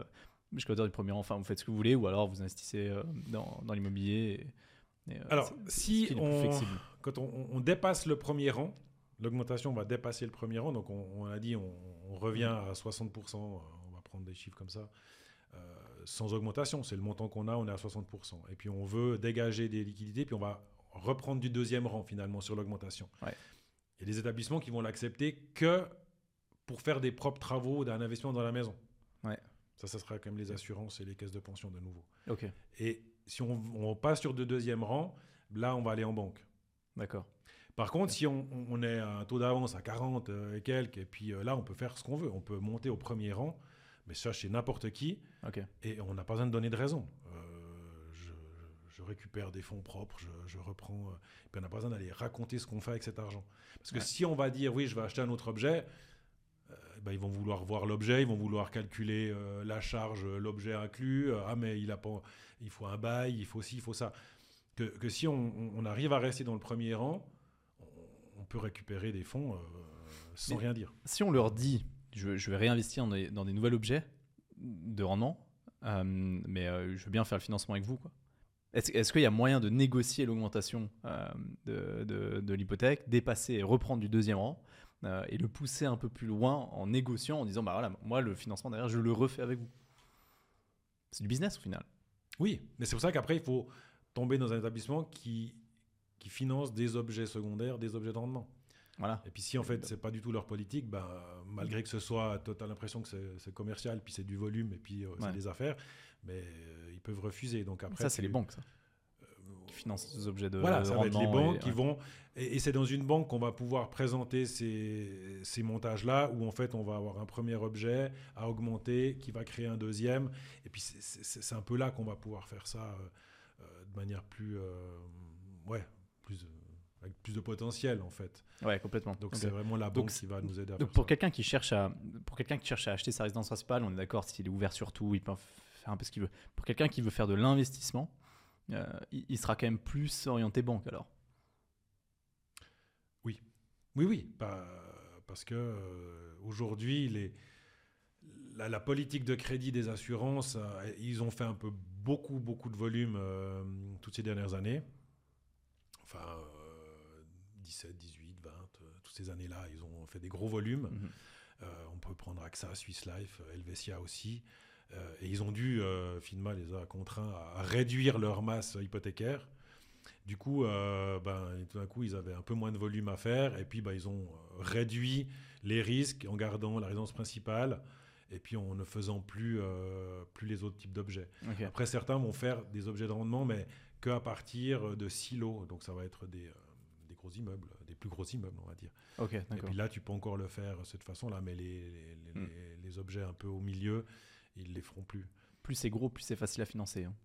jusqu'à hauteur du premier rang. Enfin, vous faites ce que vous voulez, ou alors vous investissez euh, dans, dans l'immobilier. et- et, euh, Alors, si on, quand on, on dépasse le premier rang, l'augmentation va dépasser le premier rang. Donc, on, on a dit, on, on revient à 60%. euh, On va prendre des chiffres comme ça. sans augmentation, c'est le montant qu'on a, on est à 60%. Et puis, on veut dégager des liquidités, puis on va reprendre du deuxième rang finalement sur l'augmentation. Ouais. Il y a des établissements qui vont l'accepter que pour faire des propres travaux d'un investissement dans la maison. Ouais. Ça, ça sera quand même les assurances et les caisses de pension de nouveau. Ok, Et si on, on passe sur de deuxième rang, là, on va aller en banque. d'accord. Par contre, si on, on- est à un taux d'avance à 40 euh, et quelques, et puis euh, là, on peut faire ce qu'on veut. On peut monter au premier rang, mais ça, chez n'importe qui, Ok. et on n'a pas besoin de donner de raison. Euh, je, je récupère des fonds propres, je, je reprends, et puis on n'a pas besoin d'aller raconter ce qu'on fait avec cet argent. Parce que Ouais. si on va dire, oui, je vais acheter un autre objet, ben, ils vont vouloir voir l'objet, ils vont vouloir calculer euh, la charge, euh, l'objet inclus. euh, ah, mais il, a pas, il faut un bail, il faut ci, il faut ça. Que, que si on, arrive à rester dans le premier rang, on, peut récupérer des fonds euh, sans Mais- rien dire. Si on leur dit, je, je vais réinvestir dans des, dans des nouveaux objets de rendement, euh, mais je veux bien faire le financement avec vous, quoi. Est-ce qu'il y a moyen de négocier l'augmentation euh, de, de- de l'hypothèque, dépasser et reprendre du deuxième rang? Euh, et le pousser un peu plus loin en négociant, en disant bah voilà, moi le financement derrière, je le refais avec vous. C'est du business au final. Oui, mais c'est pour ça qu'après, il faut tomber dans un établissement qui, qui finance des objets secondaires, des objets de rendement. Voilà. Et puis si en fait, c'est pas du tout leur politique, ben, malgré que ce soit, tu as l'impression que c'est- commercial, puis c'est du volume, et puis euh, c'est Ouais. des affaires, mais euh, ils peuvent refuser. Donc après, ça, c'est les banques, ça, qui financent ces objets de voilà, ça va être les banques et- qui ouais. vont. Et, et c'est dans une banque qu'on va pouvoir présenter ces, ces montages-là, où en fait on va avoir un premier objet à augmenter, qui va créer un deuxième. Et puis c'est- un peu là qu'on va pouvoir faire ça euh, euh, de manière plus. euh, ouais, plus. euh, avec plus de potentiel en fait. Ouais, complètement. Donc c'est vraiment la banque qui va nous aider à Donc faire pour quelqu'un qui cherche à pour quelqu'un qui cherche à acheter sa résidence principale, on est d'accord s'il est ouvert sur tout, il peut faire un peu ce qu'il veut. Pour quelqu'un qui veut faire de l'investissement, il, il sera quand même plus orienté banque alors. Oui, oui, pas- parce que euh, aujourd'hui, les, la, la politique de crédit des assurances, euh, ils ont fait un peu beaucoup, beaucoup de volume euh, toutes ces dernières années. Enfin, euh, 17, 18, 20, euh, toutes ces années-là, ils ont fait des gros volumes. Mhm. Euh, on peut prendre AXA, Swiss Life, euh, Helvetia aussi. Euh, et ils ont dû, euh, FINMA les a contraints à réduire leur masse hypothécaire. Du coup, euh, ben, tout d'un coup, ils avaient un peu moins de volume à faire. Et puis, ben, ils ont réduit les risques en gardant la résidence principale. Et puis, en ne faisant plus, euh, plus les autres types d'objets. Après, certains vont faire des objets de rendement, mais qu'à partir de silos. Donc, ça va être des, euh, des gros immeubles, des plus gros immeubles, on va dire. Et puis là, tu peux encore le faire de cette façon-là, mais les, les, les- Hmm. les objets un peu au milieu, ils les feront plus. Plus c'est gros, plus c'est facile à financer. hein.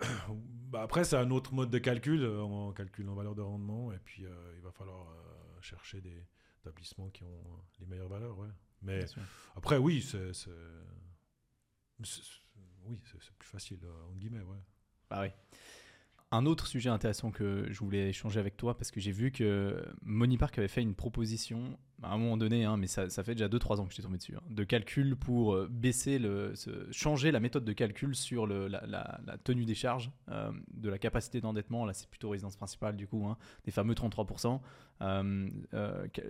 [COUGHS] Bah, après, c'est un autre mode de calcul, euh, en calcul en valeur de rendement, et puis euh, il va falloir euh, chercher des établissements qui ont euh, les meilleures valeurs. Ouais. Mais après, oui, c'est oui, c'est plus facile, euh, entre guillemets. Ouais. Bah oui. Un autre sujet intéressant que je voulais échanger avec toi, parce que j'ai vu que Monipark avait fait une proposition, à un moment donné, hein, mais ça, fait déjà 2-3 ans que je suis tombé dessus, hein, de calcul pour euh, baisser le, changer la méthode de calcul sur la, tenue des charges, euh, de la capacité d'endettement, là c'est plutôt résidence principale du coup, hein, des fameux 33%, euh,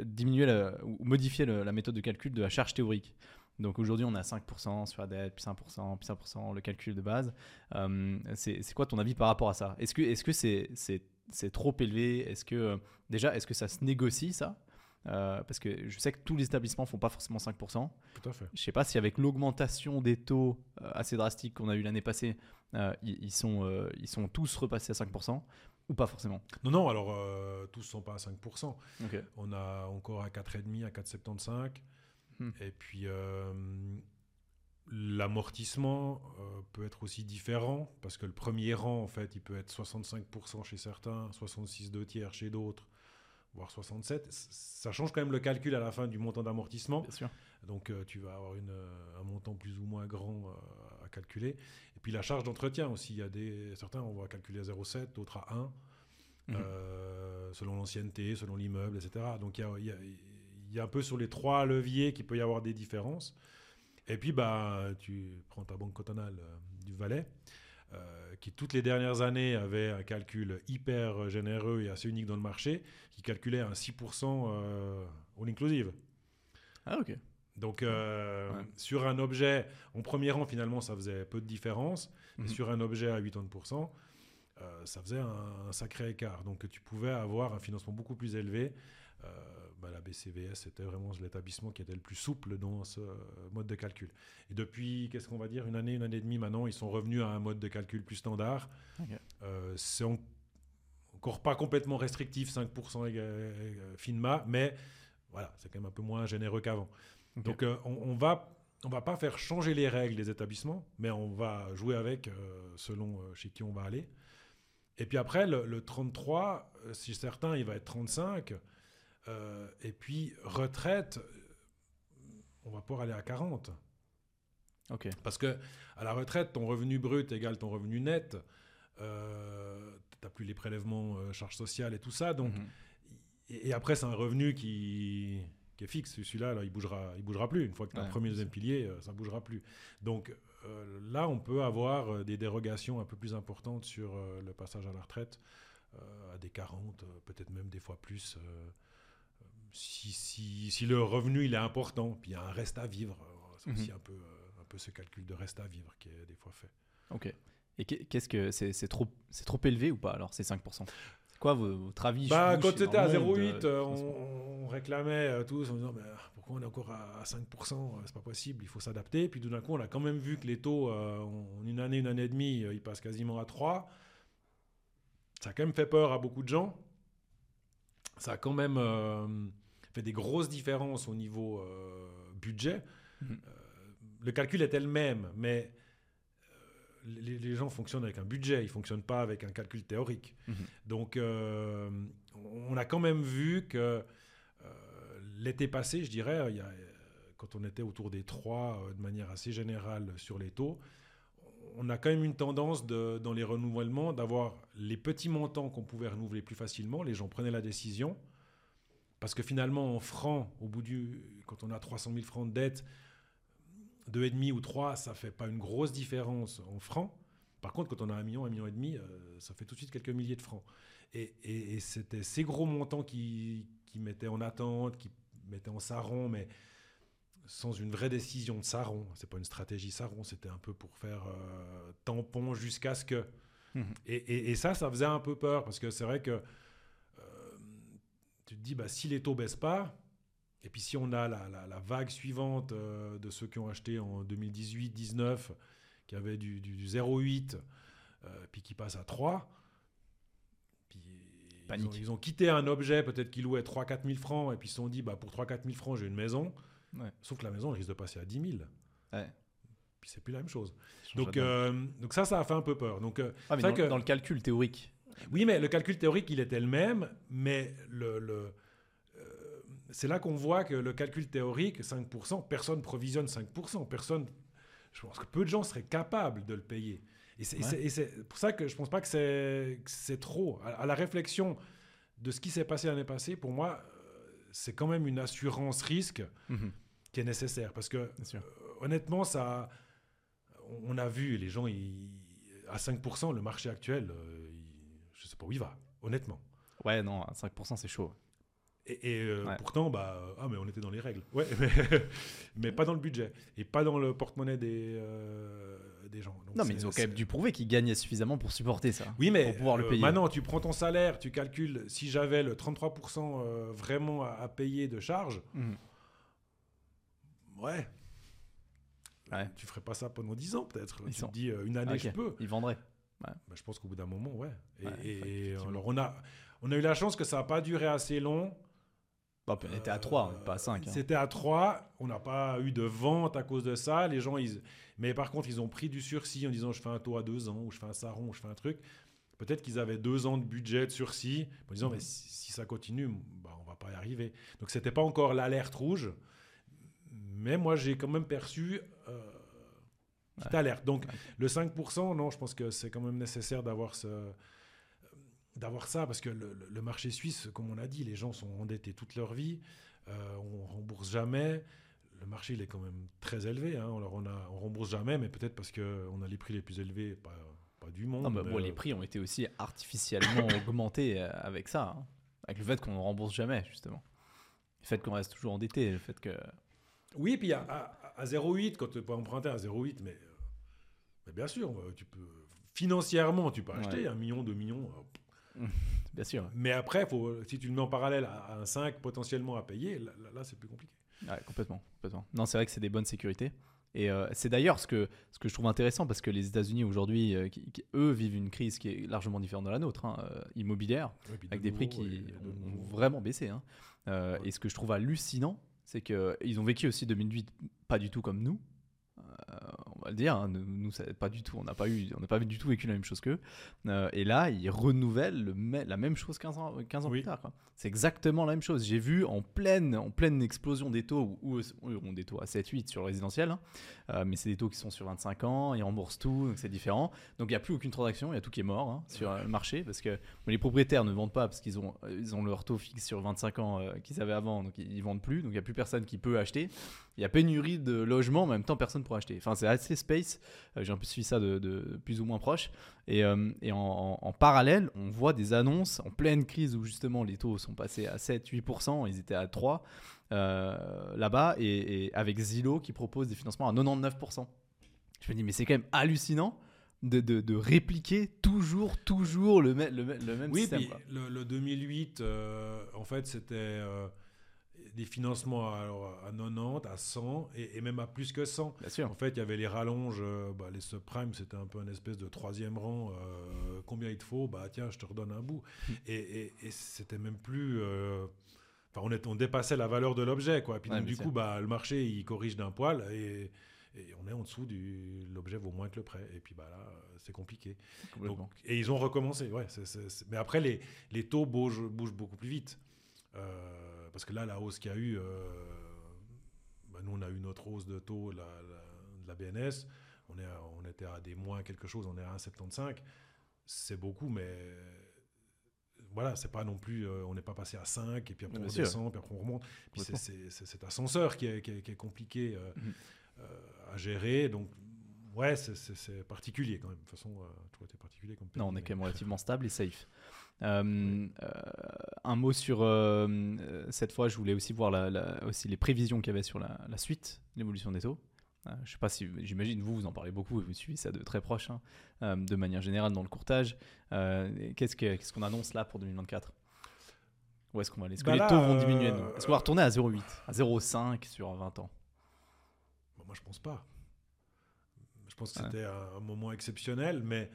diminuer la- ou modifier la méthode de calcul de la charge théorique. Donc aujourd'hui, on est à 5% sur la dette, puis 5%, puis 5%, le calcul de base. Euh, c'est c'est quoi ton avis par rapport à ça? Est-ce que est-ce que c'est c'est c'est trop élevé? Est-ce que euh, déjà est-ce que ça se négocie ça? Euh, Parce que je sais que tous les établissements font pas forcément 5%. Tout à fait. Je sais pas si avec l'augmentation des taux assez drastique qu'on a eu l'année passée, ils, ils sont ils sont tous repassés à 5% ou pas forcément? Non, non, alors tous ne sont pas à 5%. Ok. On a encore à 4,5, à 4,75. Hmm. Et puis, euh, l'amortissement euh, peut être aussi différent parce que le premier rang, en fait, il peut être 65% chez certains, 66 deux tiers chez d'autres, voire 67. C- Ça change quand même le calcul à la fin du montant d'amortissement. Bien sûr. Donc, euh, tu vas avoir une, un montant plus ou moins grand à calculer. Et puis, la charge d'entretien aussi. Il y a des, certains, on va calculer à 0,7, d'autres à 1. Mhm. euh, selon l'ancienneté, selon l'immeuble, etc. Donc il y y il y a un peu sur les trois leviers qu'il peut y avoir des différences. Et puis, bah, tu prends ta banque cantonale euh, du Valais, euh, qui toutes les dernières années avait un calcul hyper généreux et assez unique dans le marché, qui calculait un 6% euh, all inclusive. Ah, ok. Donc, euh, Ouais. sur un objet, en premier rang, finalement, ça faisait peu de différence. Mhm. Et sur un objet à 80%, euh, ça faisait un, un sacré écart. Donc, tu pouvais avoir un financement beaucoup plus élevé. Euh, bah, la BCVS, c'était vraiment l'établissement qui était le plus souple dans ce euh, mode de calcul. Et depuis, qu'est-ce qu'on va dire, une année, une année et demie maintenant, ils sont revenus à un mode de calcul plus standard. Euh, c'est en- encore pas complètement restrictif, 5% éga- euh, FINMA, mais voilà, c'est quand même un peu moins généreux qu'avant. Donc euh, on, on va on va pas faire changer les règles des établissements, mais on va jouer avec euh, selon euh, chez qui on va aller. Et puis après, le, le 33, euh, si certains, il va être 35. Euh, et puis retraite, on va pouvoir aller à 40. Ok. Parce que à la retraite, ton revenu brut égale ton revenu net. Euh, tu n'as plus les prélèvements, euh, charges sociales et tout ça. Donc, Mhm. et, et après, c'est un revenu qui, qui est fixe. Celui-là, là, il bougera, il bougera plus. Une fois que tu as Ouais, le premier, deuxième pilier, euh, ça bougera plus. Donc euh, là, on peut avoir des dérogations un peu plus importantes sur le passage à la retraite, à des 40, euh, peut-être même des fois plus. Si, si, si le revenu il est important, puis il y a un reste à vivre, euh, c'est Mhm. aussi un peu, euh, un peu ce calcul de reste à vivre qui est des fois fait. Ok. Et qu'est- qu'est-ce que c'est trop, c'est trop élevé ou pas alors ces 5% C'est quoi vo- votre avis Bah, quand c'était à le monde, 0,8, euh, on, on réclamait euh, tous en disant mais, ah, pourquoi on est encore à, à 5% euh, C'est pas possible, il faut s'adapter. Puis tout d'un coup, on a quand même vu que les taux, euh, en une année, une année et demie, ils passent quasiment à 3. Ça a quand même fait peur à beaucoup de gens. Ça a quand même fait des grosses différences au niveau euh, budget. Mhm. Euh, le calcul était le même, mais euh, les, les gens fonctionnent avec un budget, ils ne fonctionnent pas avec un calcul théorique. Mhm. Donc, on a quand même vu que l'été passé, je dirais, il y a, quand on était autour des 3 euh, de manière assez générale sur les taux, on a quand même une tendance de- dans les renouvellements d'avoir les petits montants qu'on pouvait renouveler plus facilement. Les gens prenaient la décision. Parce que finalement, en francs, au bout du. Quand on a 300 000 francs de dette, 2,5 ou 3, ça fait pas une grosse différence en francs. Par contre, quand on a un million, un million et demi, euh, ça fait tout de suite quelques milliers de francs. Et, et- et c'était ces gros montants qui, qui mettaient en attente, qui mettaient en sarron, mais sans une vraie décision de sarron. C'est pas une stratégie sarron, c'était un peu pour faire euh, tampon jusqu'à ce que. Mhm. Et, ça, ça faisait un peu peur parce que c'est vrai que tu te dis, bah, si les taux baissent pas, et puis si on a la, la- la vague suivante euh, de ceux qui ont acheté en 2018-19, qui avaient du, du, du 0,8, euh, puis qui passent à 3, puis ils ont, Panique. ils ont quitté un objet, peut-être qu'ils louaient 3-4 000 francs, et puis ils se sont dit, bah, pour 3-4 000 francs, j'ai une maison. Ouais. Sauf que la maison elle risque de passer à 10 000. Ouais. Puis c'est plus la même chose. Donc, euh, donc ça, ça a fait un peu peur. Donc, Ah, mais dans, que- dans le calcul théorique. Oui, mais le calcul théorique, il était le même, mais le, le, euh, c'est là qu'on voit que le calcul théorique, 5%, personne provisionne 5%. Personne, je pense que peu de gens seraient capables de le payer. Et c'est, Ouais. pour ça que je pense pas que c'est, trop. À, à la réflexion de ce qui s'est passé l'année passée, pour moi, euh, c'est quand même une assurance risque Mhm. qui est nécessaire. Parce que euh, honnêtement, ça, on a vu, les gens, ils- à 5%, le marché actuel, euh, je sais pas où il va, honnêtement. Ouais, non, à 5% c'est chaud. Et, et, euh, Ouais. pourtant, bah, ah, mais on était dans les règles. Ouais, [LAUGHS] mais, mais pas dans le budget. Et pas dans le porte-monnaie des, euh, des gens. Donc Non, mais ils ont quand même dû prouver qu'ils gagnaient suffisamment pour supporter ça. Oui, mais pour pouvoir le euh, payer. maintenant, tu prends ton salaire, tu calcules, si j'avais le 33% euh, vraiment à, à payer de charges, Mhm. ouais. Ouais. Tu ferais pas ça pendant 10 ans, peut-être. Ils Tu sont- te dis, une année, Ok. je peux. Ils vendraient. Bah, je pense qu'au bout d'un moment, ouais. Et, Ouais, et- et effectivement. alors, on a, on a eu la chance que ça n'a pas duré assez long. Bon, puis on était à 3, pas à 5. hein. C'était à 3. On n'a pas eu de vente à cause de ça. Les gens, ils... Mais par contre, ils ont pris du sursis en disant je fais un taux à 2 ans, ou je fais un sarron, ou je fais un truc. Peut-être qu'ils avaient deux ans de budget de sursis, en disant mais si, si ça continue, bah, on va pas y arriver. Donc c'était pas encore l'alerte rouge, mais moi j'ai quand même perçu euh, petite Ouais. alerte. Donc Ouais. le 5%, non, je pense que c'est quand même nécessaire d'avoir ce d'avoir ça parce que le, marché suisse, comme on a dit, les gens sont endettés toute leur vie, euh, on rembourse jamais. le marché il est quand même très élevé. Hein. Alors on a, on rembourse jamais, mais peut-être parce que on a les prix les plus élevés, pas, pas du monde. Non, mais bon, les euh, prix ont été aussi artificiellement [COUGHS] augmentés euh, avec ça, hein. avec le fait qu'on ne rembourse jamais, justement. Le fait qu'on reste toujours endetté, le fait que. Oui, puis à, à, à 0,8, quand tu peux emprunter à 0,8, mais, euh, mais bien sûr, euh, tu peux financièrement, tu peux acheter Ouais. un million, deux millions. euh, [LAUGHS] Bien sûr. Mais après, faut, si tu le mets en parallèle à, à un 5 potentiellement à payer, là, là- là, c'est plus compliqué. Ouais, complètement, complètement. Non, c'est vrai que c'est des bonnes sécurités. Et euh, c'est d'ailleurs ce que, ce que je trouve intéressant parce que les États-Unis aujourd'hui, euh, eux, vivent une crise qui est largement différente de la nôtre, hein, euh, immobilière, de avec des prix qui ont vraiment baissé. hein. Ouais. Et ce que je trouve hallucinant, c'est qu'ils ont vécu aussi 2008 pas du tout comme nous. Euh, on va le dire, hein, nous, ça- pas du tout, on n'a pas eu, on n'a pas du tout vécu la même chose qu'eux. Euh, et là, ils renouvellent le la même chose 15 ans, 15 ans Oui. plus tard. C'est exactement la même chose. J'ai vu en pleine, en pleine explosion des taux, où, où eux ont des taux à 7-8 sur le résidentiel, hein. Euh, mais c'est des taux qui sont sur 25 ans, ils remboursent tout, donc c'est différent. Donc il n'y a plus aucune transaction, il y a tout qui est mort hein, sur euh, le marché, parce que les propriétaires ne vendent pas parce qu'ils ont, ils ont leur taux fixe sur 25 ans euh, qu'ils avaient avant, donc ils, ils vendent plus, donc il n'y a plus personne qui peut acheter. Il y a pénurie de logements, mais en même temps personne pour acheter. Enfin c'est assez space, Euh, j'ai un peu suivi ça de, de plus ou moins proche. Et, euh, et en, en- en parallèle, on voit des annonces en pleine crise où justement les taux sont passés à 7-8%, ils étaient à 3% euh, là-bas, et, et avec Zillow qui propose des financements à 99%. Je me dis, mais c'est quand même hallucinant de, de- de répliquer toujours, toujours le, mê- le, mê- le même Oui, système. quoi. le, le 2008, euh, en fait, c'était euh, des financements à, alors, à 90, à 100 et, et même à plus que 100. Bien sûr. En fait, il y avait les rallonges, euh, bah, les subprimes, c'était un peu un espèce de troisième rang. euh, combien il te faut? Bah tiens, je te redonne un bout. Hmm. et et, et c'était même plus. euh, Enfin, on, est- on dépassait la valeur de l'objet, quoi. Puis Ouais, donc, bien du coup, bah, le marché, il corrige d'un poil et, et on est en dessous du. L'objet vaut moins que le prêt. Et puis, bah là, c'est compliqué. Donc, et ils ont recommencé, ouais. Mais après, les, les taux bougent, bougent beaucoup plus vite. Euh, parce que là, la hausse qu'il y a eu, euh, bah, nous, on a eu notre hausse de taux la, la- de la BNS. On, est à- on était à des moins quelque chose, on est à 1,75. C'est beaucoup, mais voilà, c'est pas non plus. euh, on n'est pas passé à 5, et puis après on descend, puis après on remonte. Puis c'est- cet ascenseur qui est, qui est- qui est compliqué euh, Mhm. euh, à gérer. Donc, ouais, c'est- particulier quand même. De toute façon, toujours été particulier comme. Non, on est quand même relativement stable et safe. Euh, euh, un mot sur euh, cette fois, je voulais aussi voir la- la- aussi les prévisions qu'il y avait sur la, la suite, l'évolution des taux. Je sais pas si j'imagine vous vous en parlez beaucoup et vous suivez ça de très proche, hein, de manière générale dans le courtage. Qu'est-ce que- qu'est-ce qu'on annonce là pour 2024 Où est-ce qu'on va aller? Est-ce que Bah les taux vont diminuer? Est-ce qu'on va retourner à 0,8, à 0,5 sur 20 ans? Bon, moi, je pense pas. Je pense que c'était un, un moment exceptionnel, mais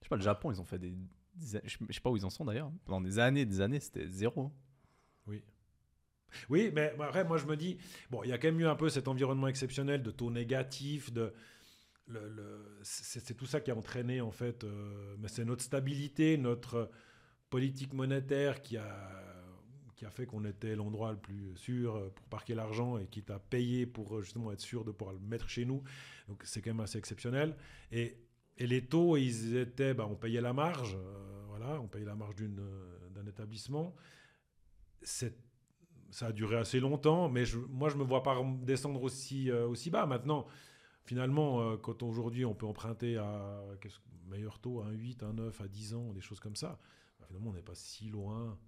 Je sais pas, le Japon, ils ont fait des, des- je sais pas où ils en sont d'ailleurs. Pendant des années, des années, c'était zéro. oui. Oui, mais après, moi, je me dis, bon, il y a quand même eu un peu cet environnement exceptionnel de taux négatifs, de. c'est tout ça qui a entraîné, en fait, euh, mais c'est notre stabilité, notre politique monétaire qui a, qui a fait qu'on était l'endroit le plus sûr pour parquer l'argent et qui t'a payé pour justement être sûr de pouvoir le mettre chez nous. Donc c'est quand même assez exceptionnel. Et, et les taux, ils étaient, bah, on payait la marge, euh, voilà, on payait la marge euh, d'un établissement. Ça a duré assez longtemps, mais moi je me vois pas descendre aussi, euh, aussi bas. Maintenant, finalement, quand aujourd'hui on peut emprunter à meilleur taux, à un 8, un 9, à 10 ans, des choses comme ça, bah, finalement on n'est pas si loin.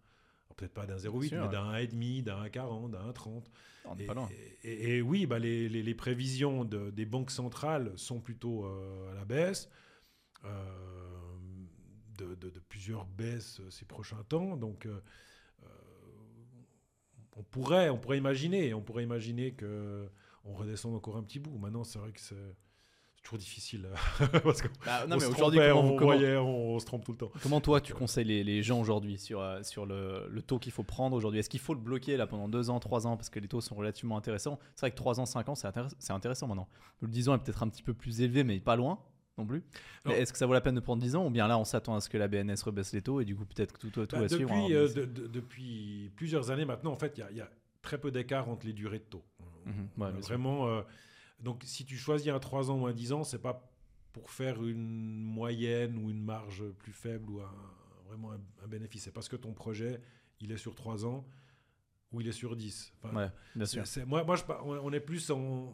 Peut-être pas d'un 0,8, sûr, mais ouais. d'un 1,5, d'un 1,40, d'un 1,30. On n'est Et, pas loin. et- et oui, bah, les, les- les prévisions de- des banques centrales sont plutôt euh, à la baisse, euh, de, de- de plusieurs baisses euh, ces prochains temps. Donc, euh, on pourrait, on pourrait imaginer, on pourrait imaginer que on redescende encore un petit bout. Maintenant, c'est vrai que c'est toujours difficile [LAUGHS] parce qu'on Bah, non, on mais se aujourd'hui, trompait, comment, on, comment- voyait, on, on se trompe tout le temps. comment toi tu conseilles les, les gens aujourd'hui sur, euh, sur le, le taux qu'il faut prendre aujourd'hui? Est-ce qu'il faut le bloquer là pendant 2 ans, 3 ans parce que les taux sont relativement intéressants? C'est vrai que 3 ans, 5 ans, c'est intéress- c'est intéressant maintenant. Le 10 ans est peut-être un petit peu plus élevé, mais pas loin non plus. Est-ce que ça vaut la peine de prendre 10 ans? Ou bien là on s'attend à ce que la BNS rebaisse les taux et du coup peut-être que tout, tout, tout Bah, va suivre depuis, en- euh, de- de- depuis plusieurs années maintenant, en fait, il y a- il y, a très peu d'écart entre les durées de taux. Ouais, bien sûr. vraiment. euh, donc, si tu choisis un 3 ans ou un 10 ans, c'est pas pour faire une moyenne ou une marge plus faible ou un- vraiment un, un bénéfice. C'est parce que ton projet, il est sur 3 ans ou il est sur 10. Enfin, Ouais, bien sûr. moi, moi je, on est plus en.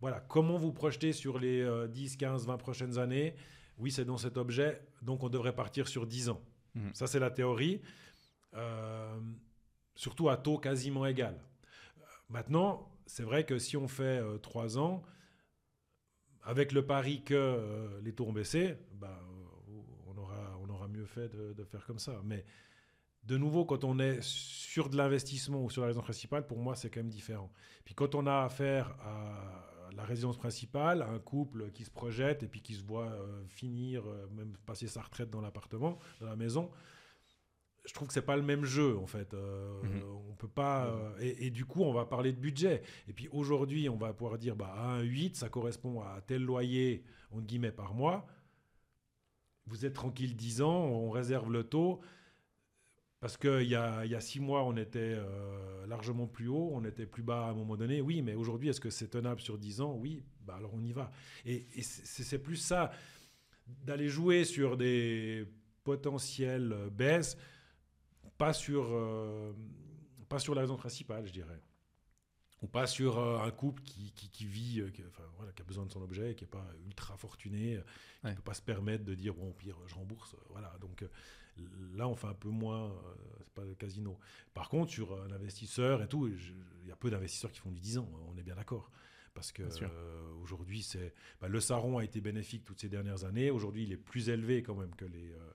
Voilà, comment vous projetez sur les euh, 10, 15, 20 prochaines années? Oui, c'est dans cet objet, donc on devrait partir sur 10 ans. Mhm. Ça, c'est la théorie. Euh, surtout à taux quasiment égal. Euh, Maintenant, c'est vrai que si on fait 3 ans, avec le pari que euh, les taux ont baissé, bah, euh, on, aura, mieux fait de, faire comme ça. Mais de nouveau, quand on est sur de l'investissement ou sur la résidence principale, pour moi, c'est quand même différent. Puis quand on a affaire à la résidence principale, à un couple qui se projette et puis qui se voit euh, finir, euh, même passer sa retraite dans l'appartement, dans la maison, je trouve que c'est pas le même jeu en fait. Euh, Mhm. On peut pas. euh, et, et du coup, on va parler de budget. Et puis aujourd'hui, on va pouvoir dire bah, à un 8, ça correspond à tel loyer, entre guillemets, par mois. Vous êtes tranquille 10 ans, on réserve le taux. Parce qu'il y a, y a six mois, on était euh, largement plus haut, on était plus bas à un moment donné. Oui, mais aujourd'hui, est-ce que c'est tenable sur 10 ans? Oui, bah alors on y va. Et, et c'est plus ça, d'aller jouer sur des potentielles baisses, pas sur, euh, pas sur la raison principale, je dirais. Ou pas sur euh, un couple qui, qui, qui vit, euh, qui, enfin, voilà, qui a besoin de son objet, qui n'est pas ultra fortuné, qui ne Ouais. peut pas se permettre de dire, bon, pire, je rembourse. Voilà, donc là, on fait un peu moins, c'est pas le casino. Par contre, sur un investisseur et tout, il y a peu d'investisseurs qui font du 10 ans, on est bien d'accord. Parce que euh, aujourd'hui, c'est bah, le Saron a été bénéfique toutes ces dernières années. Aujourd'hui, il est plus élevé quand même que les euh,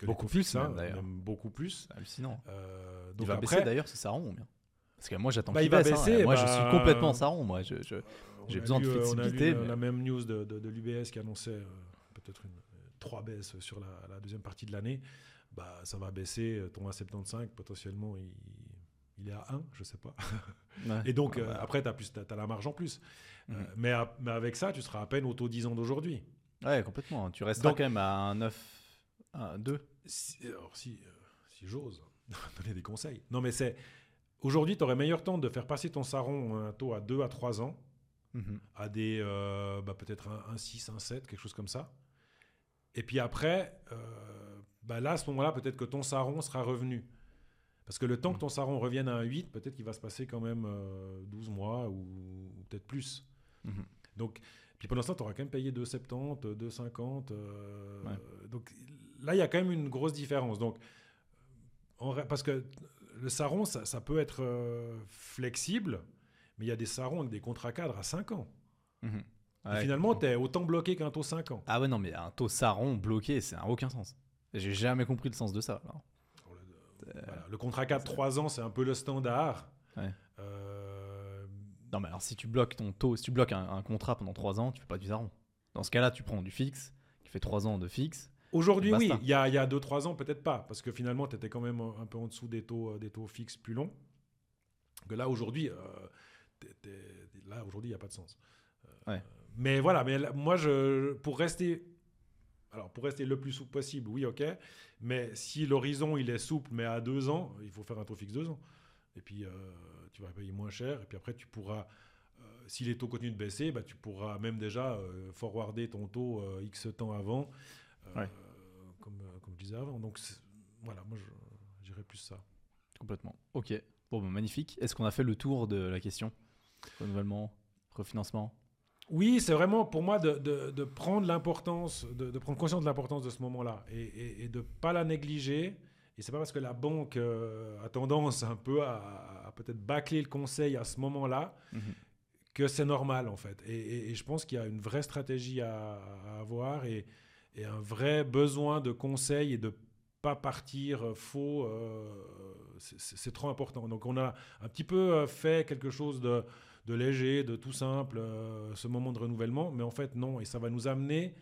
que les Beaucoup plus, hein, même, d'ailleurs. même beaucoup plus. Hallucinant. Euh, Il va après, baisser d'ailleurs, c'est Saron ou bien Parce que moi j'attends Bah, qu'il il va baisse. hein. baisser, Moi je bah, suis complètement Saron. Moi je, j'ai a besoin de euh, on a lu flexibilité, la, mais- la même news de, de, de l'UBS qui annonçait euh, peut-être une, trois baisses sur la, la deuxième partie de l'année. Bah, ça va baisser, euh, ton à 75, potentiellement il, il est à 1, je sais pas. [LAUGHS] Ouais. Et donc Ouais, euh, bah, après, tu as, la marge en plus. Euh, mais, à- mais avec ça, tu seras à peine au taux 10 ans d'aujourd'hui. Ouais, complètement. Tu resteras Donc- quand même à un 9, un 2. Si, alors, si, euh, si j'ose [LAUGHS] donner des conseils. Non, mais c'est. Aujourd'hui, tu aurais meilleur temps de faire passer ton Saron à un taux à 2 à 3 ans, à des. euh, bah, peut-être un, un 6, un 7, quelque chose comme ça. Et puis après, euh, bah là, à ce moment-là, peut-être que ton Saron sera revenu. Parce que le temps que ton Saron revienne à un 8, peut-être qu'il va se passer quand même euh, 12 mois ou, ou peut-être plus. Mhm. Donc, puis pendant ce temps, tu auras quand même payé 2,70, 2,50. euh, Ouais. Donc là, il y a quand même une grosse différence. Donc, en parce que le Saron, ça, ça peut être euh, flexible, mais il y a des Sarons avec des contrats cadres à 5 ans. Mhm. Et finalement, tu es autant bloqué qu'un taux 5 ans. Ah ouais, non, mais un taux Saron bloqué, c'est n'a aucun sens. J'ai jamais compris le sens de ça. Voilà. Le contrat cadre 3 ans, c'est un peu le standard. Ouais. Euh, Non, mais alors si tu bloques ton taux, si tu bloques un, un contrat pendant 3 ans, tu fais pas du Saron. Dans ce cas-là, tu prends du fixe, qui fait 3 ans de fixe. Aujourd'hui, oui. Il y a, il y a 2-3 ans, peut-être pas. Parce que finalement, tu étais quand même un peu en dessous des taux, euh, des taux fixes plus longs. Que là, aujourd'hui, euh, là, aujourd'hui, il n'y a pas de sens. Euh, Ouais. Mais voilà, mais là, moi, je, pour rester. Alors, pour rester le plus souple possible, oui, ok. Mais si l'horizon, il est souple, mais à 2 ans, il faut faire un taux fixe 2 ans. Et puis, euh, tu vas payer moins cher. Et puis après, tu pourras. si les taux continuent de baisser, bah, tu pourras même déjà euh, forwarder ton taux euh, X temps avant, Ouais. comme, euh, comme je disais avant. Donc voilà, moi je dirais plus ça. Complètement. Ok. Bon, bah, magnifique. Est-ce qu'on a fait le tour de la question? Renouvellement, refinancement? Oui, c'est vraiment pour moi de, de- de prendre l'importance, de, de prendre conscience de l'importance de ce moment-là et, et, et de pas la négliger. Et c'est pas parce que la banque euh, a tendance un peu à, à peut-être bâcler le conseil à ce moment-là Mhm. que c'est normal en fait. Et je pense qu'il y a une vraie stratégie à, à avoir et, et un vrai besoin de conseil et de pas partir euh, faux. euh, c'est- trop important. Donc on a un petit peu euh, fait quelque chose de, de léger, de tout simple, euh, ce moment de renouvellement, mais en fait non. Et ça va nous amener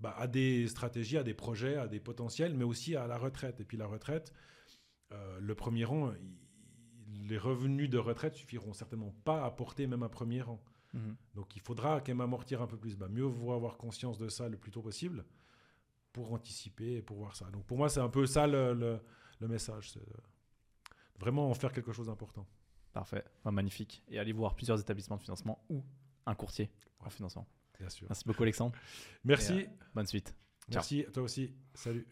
bah, à des stratégies, à des projets, à des potentiels, mais aussi à la retraite. Et puis la retraite, euh, le premier rang, il- les revenus de retraite suffiront certainement pas à porter même un premier rang. Mhm. Donc il faudra quand même amortir un peu plus. Bah, mieux vaut avoir conscience de ça le plus tôt possible pour anticiper et pour voir ça. Donc pour moi, c'est un peu ça le, le- le message. C'est vraiment en faire quelque chose d'important. Parfait. Enfin, magnifique. Et allez voir plusieurs établissements de financement ou un courtier en financement. Bien sûr. Merci beaucoup, Alexandre. Merci. Euh, bonne suite. Ciao. Merci à toi aussi. Salut.